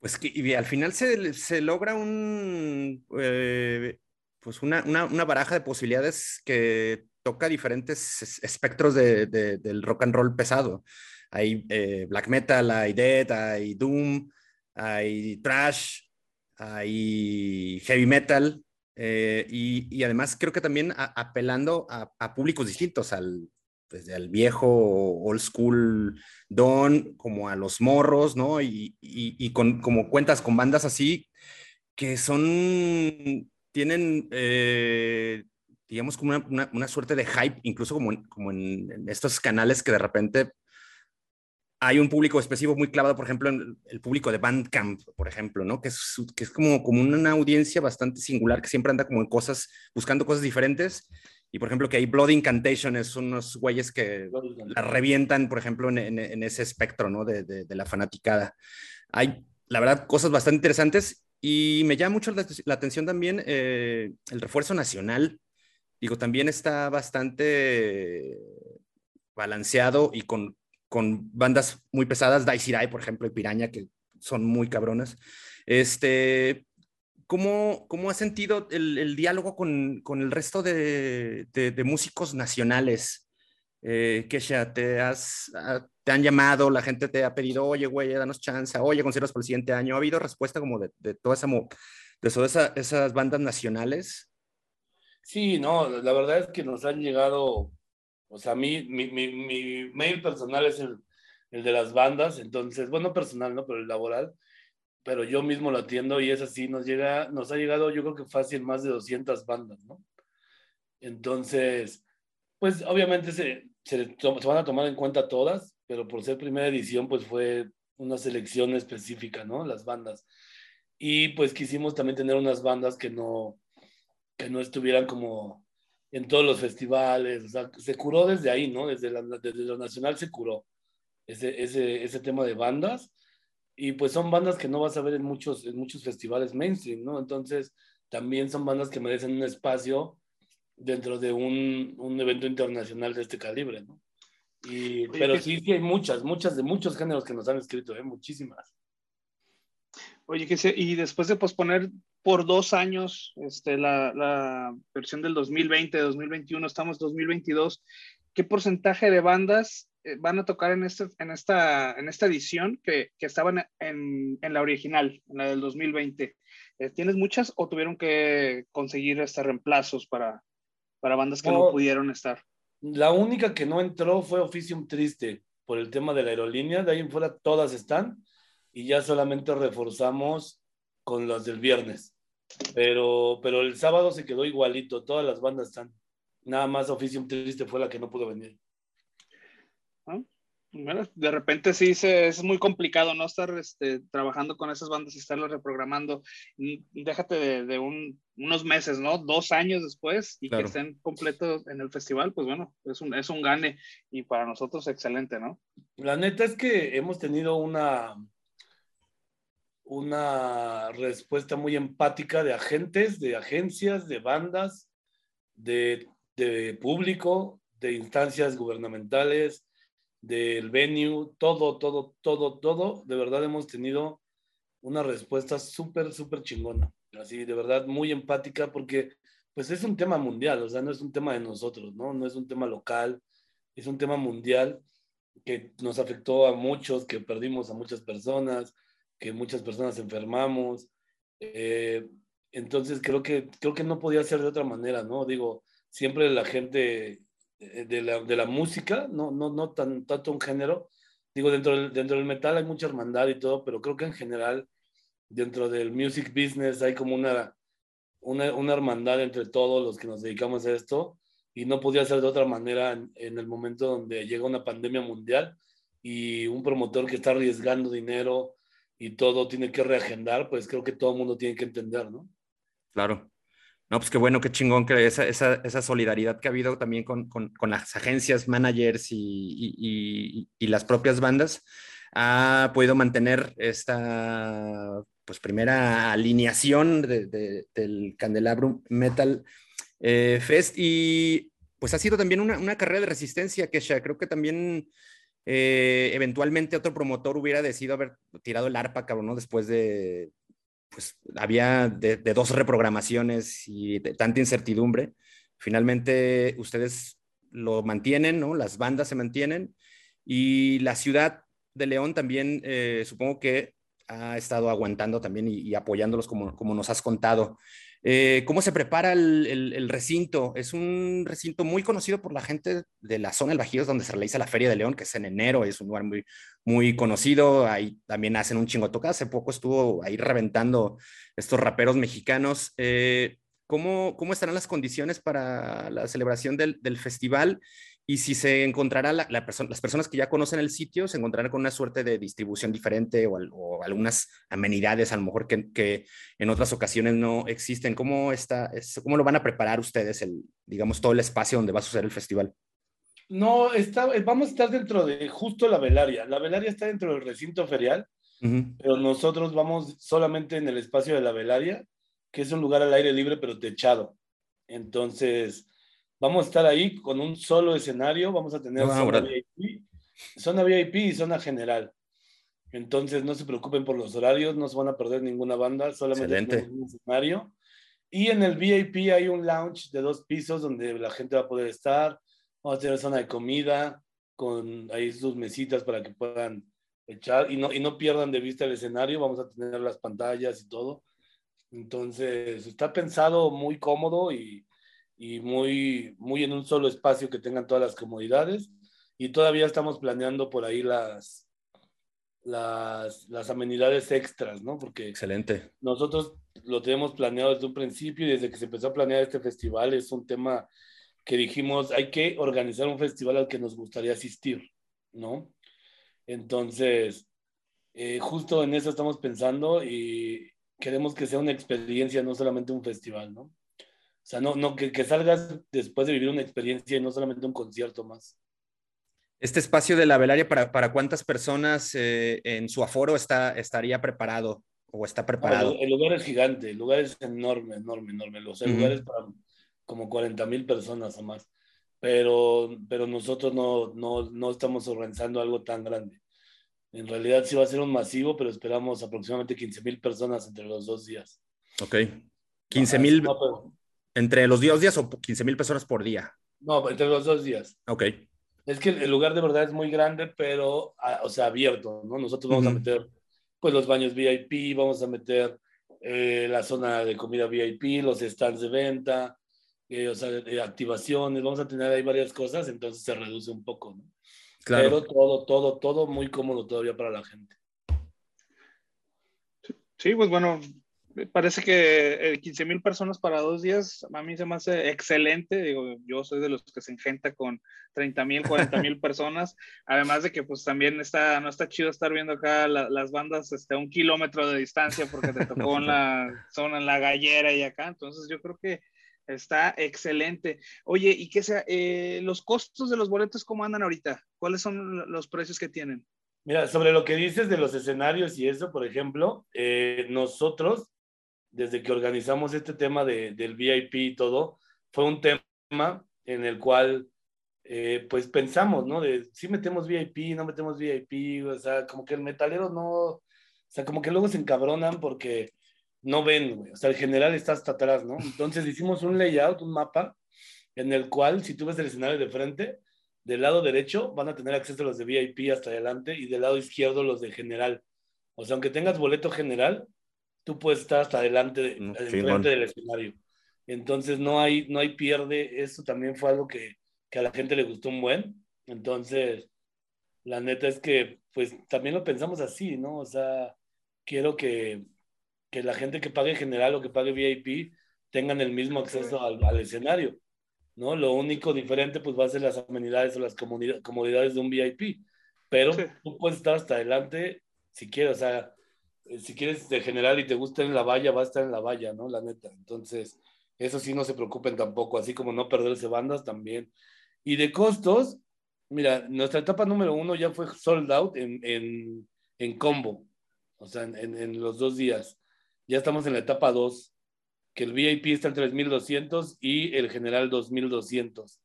Pues que y al final se, se logra un, eh, pues una, una, una, baraja de posibilidades que toca diferentes espectros de, de, del rock and roll pesado. Hay eh, black metal, hay death, hay doom, hay trash, hay heavy metal. Eh, y, y, además creo que también apelando a, a, públicos distintos, al, desde el viejo old school Don, como a los morros, ¿no? Y, y, con, como cuentas con bandas así, que son, tienen, eh, digamos, como una, una, suerte de hype, incluso como, en, como en, estos canales que de repente hay un público específico muy clavado, por ejemplo, en el público de Bandcamp, por ejemplo, ¿no? Que es, que es como, como una audiencia bastante singular que siempre anda como en cosas, buscando cosas diferentes y por ejemplo, que hay Blood Incantation es unos güeyes que la revientan, por ejemplo, en, en, ese espectro, ¿no? De, de, la fanaticada. Hay, la verdad, cosas bastante interesantes y me llama mucho la, atención también eh, el refuerzo nacional. Digo, también está bastante balanceado y con, con bandas muy pesadas, Daisirai, por ejemplo, y Piraña, que son muy cabronas. Este, ¿cómo, cómo has sentido el, el diálogo con, con, el resto de, de, de músicos nacionales? Eh, Kesha, te, has, ah, te han llamado, la gente te ha pedido, oye, güey, danos chance, oye, conciertos para el siguiente año. ¿Ha habido respuesta como de, de toda esa, de todas esa, esas bandas nacionales? Sí, no, la verdad es que nos han llegado, o sea, mí, mi, mi, mi mail personal es el, el de las bandas, entonces, bueno, personal, ¿no? Pero el laboral, pero yo mismo lo atiendo y es así, nos llega, nos ha llegado yo creo que fácil más de 200 bandas, ¿no? Entonces, pues obviamente se, se, se, van a tomar en cuenta todas, pero por ser primera edición, pues fue una selección específica, ¿no? Las bandas. Y pues quisimos también tener unas bandas que no, que no estuvieran como en todos los festivales, o sea, se curó desde ahí, ¿no? Desde, la, desde lo nacional se curó ese, ese, ese tema de bandas. Y pues son bandas que no vas a ver en muchos, en muchos festivales mainstream, ¿no? Entonces, también son bandas que merecen un espacio dentro de un, un evento internacional de este calibre, ¿no? Y, pero sí, sí hay muchas, muchas de muchos géneros que nos han escrito, ¿eh? muchísimas. Oye, que se, y después de posponer por dos años este, la, la versión del 2020, 2021, estamos 2022, ¿qué porcentaje de bandas eh, van a tocar en, este, en, esta, en esta edición que, que estaban en, en, la original, en la del 2020? Eh, ¿Tienes muchas o tuvieron que conseguir este reemplazos para, para bandas que no, no pudieron estar? La única que no entró fue Oficium Triste por el tema de la aerolínea, de ahí en fuera todas están y ya solamente reforzamos con las del viernes. Pero, pero el sábado se quedó igualito, todas las bandas están. Nada más Oficium Triste fue la que no pudo venir. ¿Ah? Bueno, de repente sí se, es muy complicado no estar este, trabajando con esas bandas y estarlas reprogramando. Déjate de, de un, unos meses, ¿no? Dos años después y claro. que estén completos en el festival, pues bueno, es un, es un gane y para nosotros excelente, ¿no? La neta es que hemos tenido una, una respuesta muy empática de agentes, de agencias, de bandas, de, de público, de instancias gubernamentales, del venue, todo, todo, todo, todo, de verdad hemos tenido una respuesta súper, súper chingona. Así, de verdad, muy empática porque pues es un tema mundial, o sea, no es un tema de nosotros, ¿no? No es un tema local, es un tema mundial que nos afectó a muchos, que perdimos a muchas personas, que muchas personas enfermamos. Eh, entonces creo que, creo que no podía ser de otra manera, ¿no? Digo, siempre la gente de la, de la música, no, no, no tan, tanto un género. Digo, dentro del, dentro del metal hay mucha hermandad y todo, pero creo que en general, dentro del music business hay como una, una, una hermandad entre todos los que nos dedicamos a esto y no podía ser de otra manera en, en, el momento donde llega una pandemia mundial y un promotor que está arriesgando dinero y todo tiene que reagendar, pues creo que todo el mundo tiene que entender, ¿no? Claro. No, pues qué bueno, qué chingón que esa, esa, esa solidaridad que ha habido también con, con, con las agencias, managers y, y, y, las propias bandas ha podido mantener esta pues primera alineación de, de, del Candelabrum Metal eh, Fest y pues ha sido también una, una carrera de resistencia que ya creo que también eh, eventualmente otro promotor hubiera decidido haber tirado el arpa, cabrón, ¿no? Después de, pues había de, de dos reprogramaciones y tanta incertidumbre. Finalmente ustedes lo mantienen, ¿no? Las bandas se mantienen y la ciudad de León también eh, supongo que ha estado aguantando también y, y apoyándolos como, como, nos has contado. Eh, ¿Cómo se prepara el, el, el, recinto? Es un recinto muy conocido por la gente de la zona del Bajío, donde se realiza la Feria de León, que es en enero, es un lugar muy, muy conocido. Ahí también hacen un chingo toca. Hace poco estuvo ahí reventando estos raperos mexicanos. Eh, ¿cómo, ¿Cómo estarán las condiciones para la celebración del, del festival? Y si se encontrará la, la perso las personas que ya conocen el sitio, se encontrarán con una suerte de distribución diferente o, o algunas amenidades a lo mejor que, que, en otras ocasiones no existen. ¿Cómo, está, es, ¿Cómo lo van a preparar ustedes, el, digamos, todo el espacio donde va a suceder el festival? No, está, vamos a estar dentro de justo la velaria. La velaria está dentro del recinto ferial, uh -huh. pero nosotros vamos solamente en el espacio de la velaria, que es un lugar al aire libre pero techado. Entonces, Vamos a estar ahí con un solo escenario, vamos a tener Ah, zona, VIP, zona VIP y zona general. Entonces no se preocupen por los horarios, no se van a perder ninguna banda, solamente un escenario. Y en el VIP hay un lounge de dos pisos donde la gente va a poder estar. Vamos a tener zona de comida con ahí sus mesitas para que puedan echar y no, y no pierdan de vista el escenario. Vamos a tener las pantallas y todo. Entonces está pensado muy cómodo y, y muy, muy en un solo espacio que tengan todas las comodidades. Y todavía estamos planeando por ahí las, las, las amenidades extras, ¿no? Porque Excelente. nosotros lo tenemos planeado desde un principio y desde que se empezó a planear este festival es un tema que dijimos, hay que organizar un festival al que nos gustaría asistir, ¿no? Entonces, eh, justo en eso estamos pensando y queremos que sea una experiencia, no solamente un festival, ¿no? O sea, no, no que, que salgas después de vivir una experiencia y no solamente un concierto más. Este espacio de la velaria, ¿para, para cuántas personas eh, en su aforo está, estaría preparado o está preparado? el, lugar es gigante, el lugar es enorme, enorme, enorme. O sea, el lugar es para como 40 mil personas o más. Pero, pero nosotros no, no, no estamos organizando algo tan grande. En realidad sí va a ser un masivo, pero esperamos aproximadamente 15 mil personas entre los dos días. Ok. 15 mil entre los dos días o 15 mil personas por día. No, entre los dos días. Ok. Es que el lugar de verdad es muy grande, pero, ah, o sea, abierto, ¿no? Nosotros vamos a meter, pues, los baños VIP, vamos a meter eh, la zona de comida VIP, los stands de venta, eh, o sea, activaciones, vamos a tener ahí varias cosas, entonces se reduce un poco, ¿no? Claro. Pero todo, todo, todo muy cómodo todavía para la gente. Sí, pues bueno, parece que 15 eh, mil personas para dos días, a mí se me hace excelente. Digo, yo soy de los que se engenta con 30 mil, 40 mil personas. Además de que pues también está, no está chido estar viendo acá las bandas este, a un kilómetro de distancia porque te tocó en la zona, en la gallera y acá. Entonces yo creo que está excelente. Oye, ¿y qué sea? Eh, los costos de los boletos, ¿cómo andan ahorita? ¿Cuáles son los precios que tienen? Mira, sobre lo que dices de los escenarios y eso, por ejemplo, eh, nosotros desde que organizamos este tema de, del VIP y todo, fue un tema en el cual eh, pues pensamos, ¿no? De si metemos VIP, no metemos VIP, o sea, como que el metalero no, o sea, como que luego se encabronan porque no ven, güey, o sea, el general está hasta atrás, ¿no? Entonces hicimos un layout, un mapa, en el cual si tú ves el escenario de frente, del lado derecho van a tener acceso los de VIP hasta adelante y del lado izquierdo los de general. O sea, aunque tengas boleto general, tú puedes estar hasta adelante, mm, frente del escenario. Entonces no hay, no hay pierde. Eso también fue algo que, que, a la gente le gustó un buen. Entonces, la neta es que, pues también lo pensamos así, ¿no? O sea, quiero que, que la gente que pague general o que pague VIP tengan el mismo acceso al, al escenario, ¿no? Lo único diferente, pues va a ser las amenidades o las comodidades de un VIP. Pero tú puedes estar hasta adelante si quieres, o sea, si quieres de general y te gusta en la valla, va a estar en la valla, ¿no? La neta. Entonces, eso sí no se preocupen tampoco, así como no perderse bandas también. Y de costos, mira, nuestra etapa número uno ya fue sold out en, en, en combo, o sea, en, en, los dos días. Ya estamos en la etapa dos, que el VIP está en 3.200 y el general 2.200.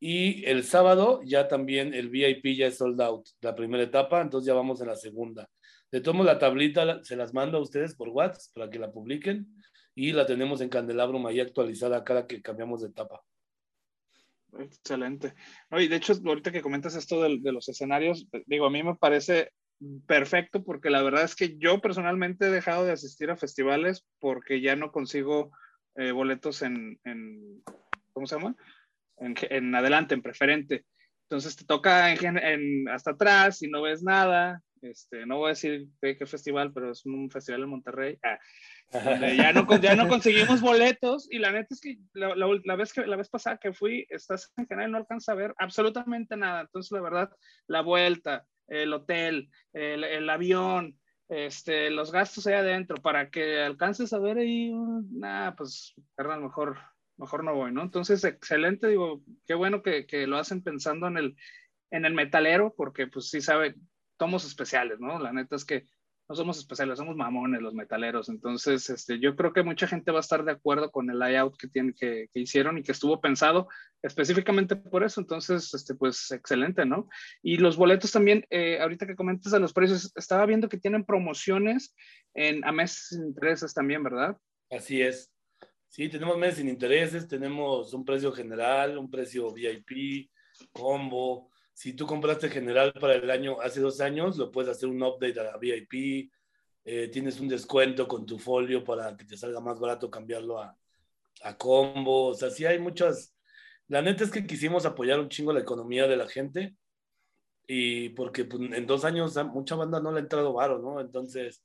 Y el sábado ya también el VIP ya es sold out, la primera etapa, entonces ya vamos en la segunda. Le tomo la tablita, se las mando a ustedes por WhatsApp para que la publiquen y la tenemos en Candelabrum ahí actualizada cada que cambiamos de etapa. Excelente. y de hecho, ahorita que comentas esto de, los escenarios, digo, a mí me parece perfecto porque la verdad es que yo personalmente he dejado de asistir a festivales porque ya no consigo eh, boletos en, en, ¿cómo se llama? En, en, adelante, en preferente. Entonces te toca en, hasta atrás y no ves nada este, no voy a decir qué, festival, pero es un festival en Monterrey. Ah, ya, no, ya no conseguimos boletos y la neta es que la, la, vez que la vez pasada que fui, estás en general no alcanza a ver absolutamente nada. Entonces, la verdad, la vuelta, el hotel, el, el avión, este, los gastos ahí adentro, para que alcances a ver ahí, nada, pues, perdón, mejor, mejor no voy, ¿no? Entonces, excelente, digo, qué bueno que, que lo hacen pensando en el, en el metalero, porque pues sí sabe, tomos especiales, ¿no? La neta es que no somos especiales, somos mamones los metaleros. Entonces, este, yo creo que mucha gente va a estar de acuerdo con el layout que, tienen, que, que hicieron y que estuvo pensado específicamente por eso. Entonces, este, pues excelente, ¿no? Y los boletos también, eh, ahorita que comentas de los precios, estaba viendo que tienen promociones en, a meses sin intereses también, ¿verdad? Así es. Sí, tenemos meses sin intereses, tenemos un precio general, un precio VIP, combo, si tú compraste general para el año hace dos años, lo puedes hacer un update a la VIP. Eh, tienes un descuento con tu folio para que te salga más barato cambiarlo a, a combo. O sea, sí hay muchas. La neta es que quisimos apoyar un chingo la economía de la gente y porque pues, en dos años mucha banda no le ha entrado varo, ¿no? Entonces,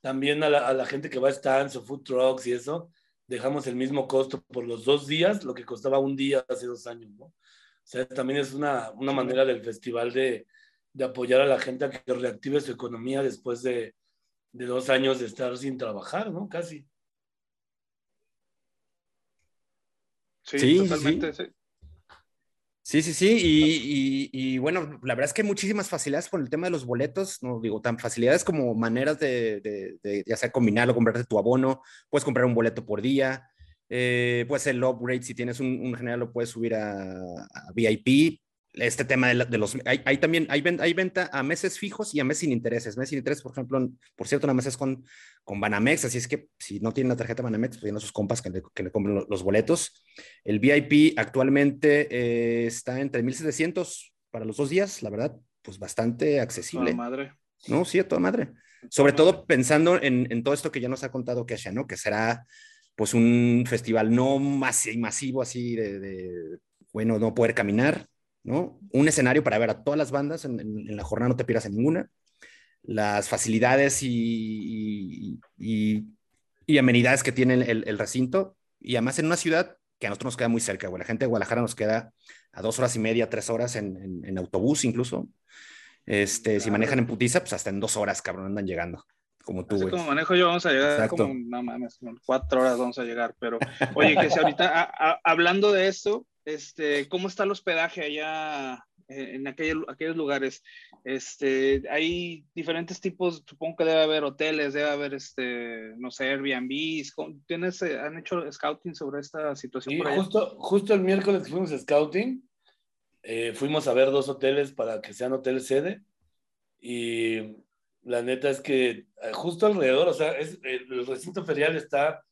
también a la, a la gente que va a stands o food trucks y eso, dejamos el mismo costo por los dos días, lo que costaba un día hace dos años, ¿no? O sea, también es una, una manera del festival de, de, apoyar a la gente a que reactive su economía después de, de dos años de estar sin trabajar, ¿no? Casi. Sí, sí totalmente, sí. Sí, sí, sí, y, y, y, bueno, la verdad es que hay muchísimas facilidades con el tema de los boletos, no digo, tan facilidades como maneras de, de, de ya sea combinarlo, comprarte tu abono, puedes comprar un boleto por día, eh, ser el upgrade, si tienes un, un, general lo puedes subir a, a VIP. Este tema de, de los... Hay, hay, también, hay, hay, venta a meses fijos y a meses sin intereses. Meses sin intereses, por ejemplo, por cierto, una mes es con, con Banamex, así es que si no tienen la tarjeta Banamex, pues tienen sus compas que le, que le compren los boletos. El VIP actualmente eh, está entre 1.700 para los dos días, la verdad, pues bastante accesible. Toda madre. No, sí, a toda madre. Sobre todo pensando en, en, todo esto que ya nos ha contado Kesha, ¿no? Que será pues un festival no masivo así de, de, bueno, no poder caminar, ¿no? Un escenario para ver a todas las bandas, en, en, en la jornada no te pierdas en ninguna, las facilidades y, y, y amenidades que tiene el, el, recinto, y además en una ciudad que a nosotros nos queda muy cerca, la gente de Guadalajara nos queda a dos horas y media, tres horas en, en autobús incluso, este, claro. si manejan en putiza, pues hasta en dos horas, cabrón, andan llegando como tú, Así como manejo yo, vamos a llegar Exacto. como, no mames, cuatro horas vamos a llegar, pero oye, que si ahorita, a, a, hablando de esto, este, ¿cómo está el hospedaje allá en aquel, aquellos lugares? Este, hay diferentes tipos, supongo que debe haber hoteles, debe haber, este, no sé, Airbnbs, ¿tienes, eh, han hecho scouting sobre esta situación? Sí, justo, justo el miércoles que fuimos scouting, eh, fuimos a ver dos hoteles para que sean hotel sede y la neta es que eh, justo alrededor, o sea, es, el recinto ferial está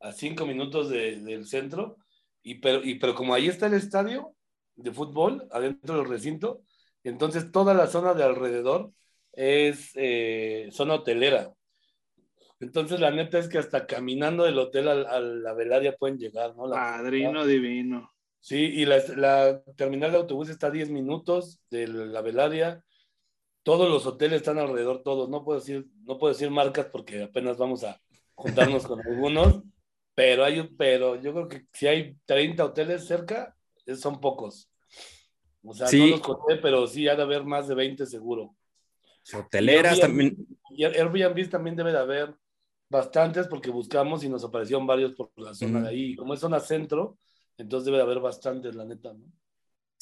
a cinco minutos de, del centro, y pero, y, pero como ahí está el estadio de fútbol, adentro del recinto, entonces toda la zona de alrededor es eh, zona hotelera. Entonces la neta es que hasta caminando del hotel a, a la velaria pueden llegar, ¿no? La Padrino divino. Sí, y la, la terminal de autobús está a 10 minutos de la velaria todos los hoteles están alrededor, todos. No puedo decir, no puedo decir marcas porque apenas vamos a juntarnos con algunos, pero hay, pero yo creo que si hay 30 hoteles cerca, son pocos. O sea, sí. no los conté, pero sí ha de haber más de 20 seguro. Hoteleras y también. Airbnb también debe de haber bastantes porque buscamos y nos aparecieron varios por la zona mm. de ahí. Como es zona centro, entonces debe de haber bastantes, la neta, ¿no?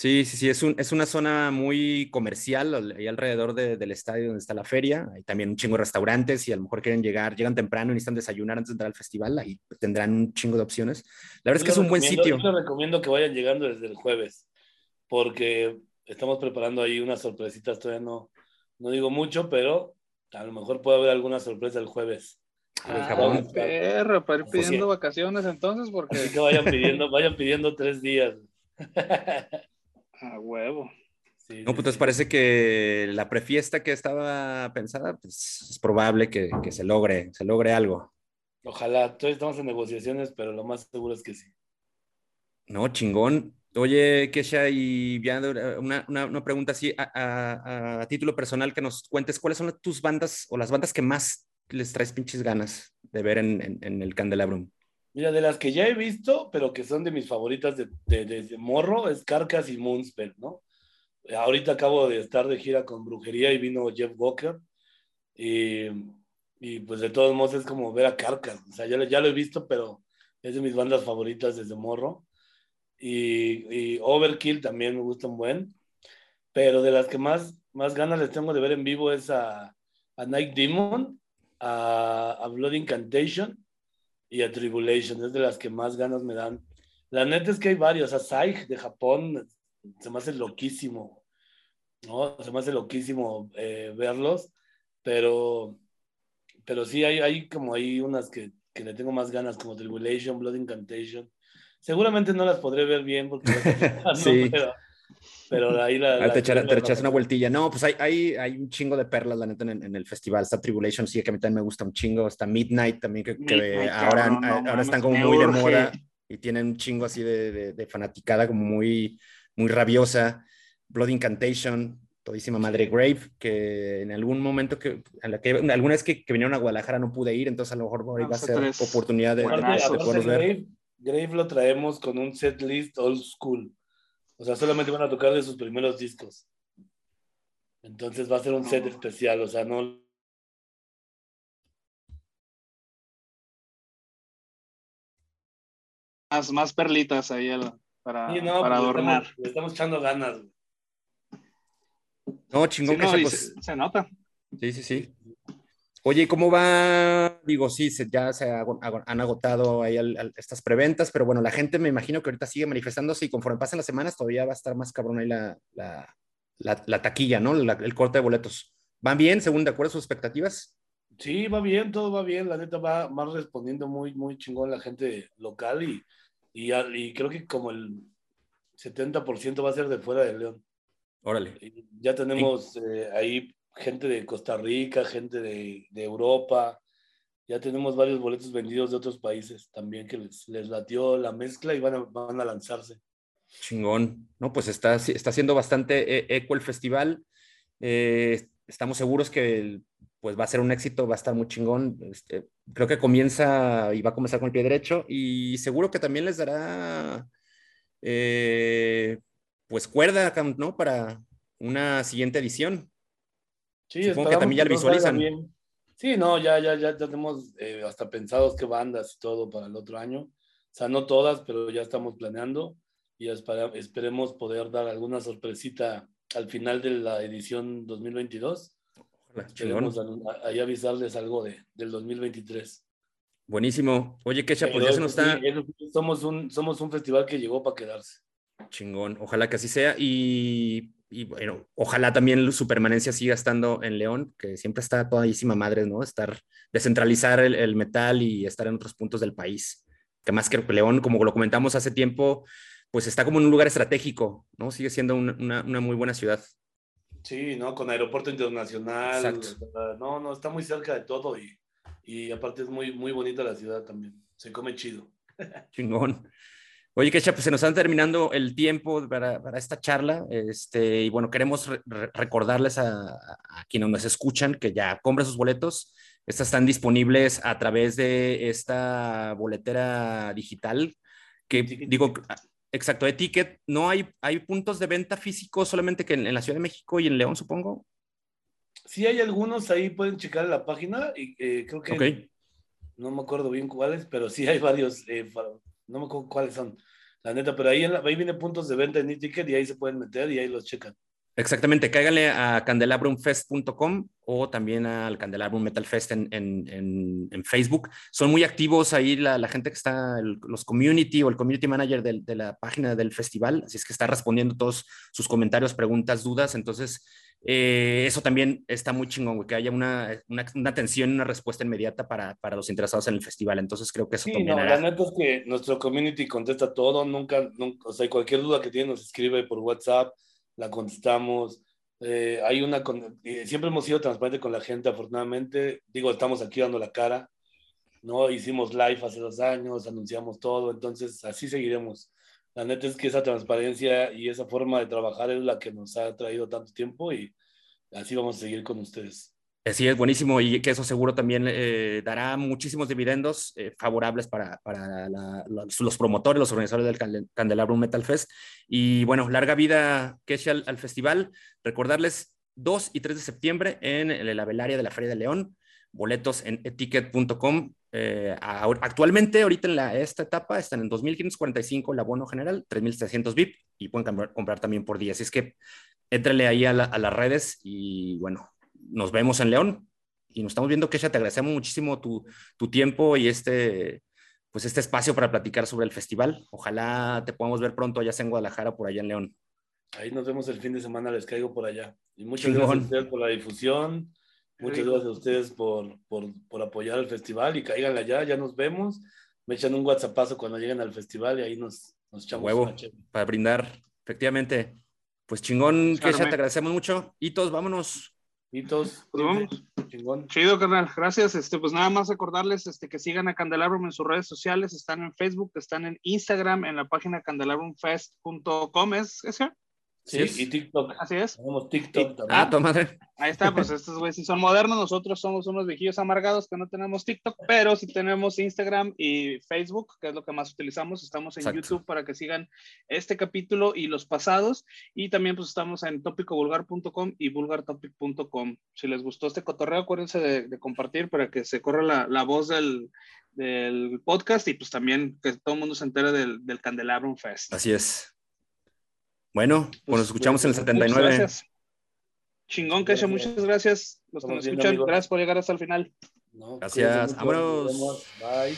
Sí, sí, sí, es, un, es una zona muy comercial, ahí alrededor de, del estadio donde está la feria. Hay también un chingo de restaurantes y a lo mejor quieren llegar, llegan temprano y necesitan desayunar antes de entrar al festival, ahí tendrán un chingo de opciones. La verdad es que es un buen sitio. Yo les recomiendo que vayan llegando desde el jueves, porque estamos preparando ahí unas sorpresitas, todavía no, no digo mucho, pero a lo mejor puede haber alguna sorpresa el jueves. Ah, perro, para ir pidiendo pues, vacaciones entonces, porque... Así que vayan pidiendo, vayan pidiendo tres días. A huevo. Sí, no, pues entonces sí. parece que la prefiesta que estaba pensada, pues es probable que, que, se logre, se logre algo. Ojalá, todavía estamos en negociaciones, pero lo más seguro es que sí. No, chingón. Oye, Kesha, y ya una, una, una pregunta así a, a, a, título personal, que nos cuentes cuáles son tus bandas o las bandas que más les traes pinches ganas de ver en, en, en el Candelabrum. Mira, de las que ya he visto, pero que son de mis favoritas de, de, de, de morro, es Carcas y Moonspell, ¿no? Ahorita acabo de estar de gira con Brujería y vino Jeff Walker. Y, y pues de todos modos es como ver a Carcas. O sea, ya, ya lo he visto, pero es de mis bandas favoritas desde morro. Y, y Overkill también me gusta un buen. Pero de las que más, más ganas les tengo de ver en vivo es a, a Night Demon a, a Blood Incantation y a Tribulation. Es de las que más ganas me dan. La neta es que hay varios. Asaig de Japón se me hace loquísimo. ¿no? Se me hace loquísimo eh, verlos. Pero, pero sí, hay, hay como hay unas que, que le tengo más ganas, como Tribulation, Blood Incantation. Seguramente no las podré ver bien porque sí. pero, pero ahí la, Ah, te, echar- te echas una vueltilla. No, pues hay, hay, hay un chingo de perlas, la neta, en, en el festival. Está Tribulation, sí, que a mí también me gusta un chingo. Está Midnight también, que, que Midnight, ahora, cabrón, no ahora están como muy de urge. moda y tienen un chingo así de, de, de fanaticada, como muy, muy rabiosa. Blood Incantation, todísima madre Grave, que en algún momento que, a la que alguna vez que, que vinieron a Guadalajara no pude ir, entonces a lo mejor ahí va a ser oportunidad de, de, Buenazo. de poderlos ver. Grave, Grave lo traemos con un set list old school. O sea, solamente van a tocar de sus primeros discos. Entonces va a ser un set especial, o sea, no. Más, más perlitas ahí al- para, Sí, no, para pues, le adornar. estamos- le estamos echando ganas. güey. No, Sí, chingón, no, que pues, se nota. Sí, sí, sí. Oye, ¿y ¿cómo va? Digo, sí, se- ya se han agotado ahí al- al- estas preventas, pero bueno, la gente me imagino que ahorita sigue manifestándose y conforme pasen las semanas todavía va a estar más cabrón ahí la, la, la- la taquilla, ¿no? El corte de boletos. ¿Van bien, según de acuerdo a sus expectativas? Sí, va bien, todo va bien. La neta va, va respondiendo muy, muy chingón la gente local y, y, creo que como el 70% va a ser de fuera de León. Órale. Y Ya tenemos eh, ahí gente de Costa Rica, gente de, Europa. Ya tenemos varios boletos vendidos de otros países también que les, les latió la mezcla y van a, van a lanzarse. Chingón. No, pues está, está haciendo bastante eh, eco el festival. Eh, estamos seguros que pues va a ser un éxito, va a estar muy chingón. Este, creo que comienza y va a comenzar con el pie derecho y seguro que también les dará eh, pues cuerda, ¿no? Para una siguiente edición. Sí, Supongo que también ya lo visualizan. bien. Sí, no, ya, ya, ya tenemos eh, hasta pensados qué bandas y todo para el otro año. O sea, no todas, pero ya estamos planeando y espera- esperemos poder dar alguna sorpresita al final de la edición 2022. Ojalá, a- ahí avisarles algo de, del 2023. Buenísimo. Oye, Kecha, pues ya se nos está sí, somos, un, somos un festival que llegó para quedarse. chingón. Ojalá que así sea. Y, y, bueno, ojalá también su permanencia siga estando en León, que siempre está todísima madre, ¿no? Estar, descentralizar el, el metal y estar en otros puntos del país. Que más que León, como lo comentamos hace tiempo, pues está como en un lugar estratégico, ¿no? Sigue siendo una, una, una muy buena ciudad. Sí, ¿no? Con aeropuerto internacional. Exacto. No, no, está muy cerca de todo y, y aparte es muy, muy bonita la ciudad también. Se come chido. Chingón. Oye, Kecha, pues se nos está terminando el tiempo para, para esta charla. Este, y bueno, queremos re- re- recordarles a, a quienes nos escuchan que ya compren sus boletos. Estas están disponibles a través de esta boletera digital que digo, exacto, de ticket. No hay, hay puntos de venta físicos solamente que en, en la Ciudad de México y en León, supongo. Sí, hay algunos ahí, pueden checar la página y eh, creo que no me acuerdo bien cuáles, pero sí hay varios, eh, no me acuerdo cuáles son, la neta, pero ahí, ahí vienen puntos de venta en e-ticket y ahí se pueden meter y ahí los checan. Exactamente, cáiganle a candelabrumfest.com o también al Candelabrum Metal Fest en, en, en, Facebook. Son muy activos ahí la, gente que está, los community o el community manager del- de, la página del festival, así es que está respondiendo todos sus comentarios, preguntas, dudas. Entonces, eh, eso también está muy chingón, güey, que haya una, una, una atención y una respuesta inmediata para, para los interesados en el festival. Entonces, creo que eso Sí, también no, hará- la neta es que nuestro community contesta todo, nunca, nunca, o sea, cualquier duda que tiene nos escribe por WhatsApp, la contestamos. Eh, hay una, eh, siempre hemos sido transparentes con la gente, afortunadamente. Digo, estamos aquí dando la cara, ¿no? Hicimos live hace dos años, anunciamos todo, entonces así seguiremos. La neta es que esa transparencia y esa forma de trabajar es la que nos ha traído tanto tiempo y así vamos a seguir con ustedes. Así es, buenísimo, y que eso seguro también eh, dará muchísimos dividendos eh, favorables para, para la- los, los promotores, los organizadores del Cande- Candelabrum Metal Fest. Y bueno, larga vida, Kesha, al, al festival. Recordarles 2 y 3 de septiembre en la velaria de la Feria de León. Boletos en eticket.com. Eh, actualmente, ahorita en la, esta etapa, están en 2.545 el abono general, 3.700 VIP y pueden comprar, comprar también por día. Así es que éntrale ahí a, la- a las redes y bueno, nos vemos en León. y nos estamos viendo, Kesha, te agradecemos muchísimo tu, tu tiempo y este, pues este espacio para platicar sobre el festival. Ojalá te podamos ver pronto, sea en Guadalajara, por allá en León. Ahí nos vemos el fin de semana, les caigo por allá. Y muchas gracias a ustedes por la difusión, muchas gracias a ustedes por, por, por apoyar el festival y caigan allá, ya nos vemos. Me echan un WhatsAppazo cuando lleguen al festival y ahí nos, nos echamos Huevo, para brindar, efectivamente. Pues chingón, Kesha, te agradecemos mucho. Todos, vámonos. Todos, pues vamos. Chingón. Chido, carnal. Gracias. Este, pues nada más recordarles este, que sigan a Candelabrum en sus redes sociales. Están en Facebook, están en Instagram, en la página candelabrumfest.com. ¿Es ese? Sí, y TikTok. Así es. Tenemos TikTok también. Ah, tu madre. Ahí está, pues estos güeyes sí son modernos, nosotros somos unos viejillos amargados que no tenemos TikTok, pero sí tenemos Instagram y Facebook, que es lo que más utilizamos. Estamos en YouTube para que sigan este capítulo y los pasados. Y también pues estamos en topicovulgar.com y vulgartopic.com. Si les gustó este cotorreo, acuérdense de, compartir para que se corra la, la voz del, del, podcast y pues también que todo el mundo se entere del, del Candelabrum Fest. Así es. Bueno, pues, nos escuchamos en el 79. Gracias. Chingón, Kesha, muchas gracias. Los que nos escuchan, gracias por llegar hasta el final. gracias, vámonos. Bye.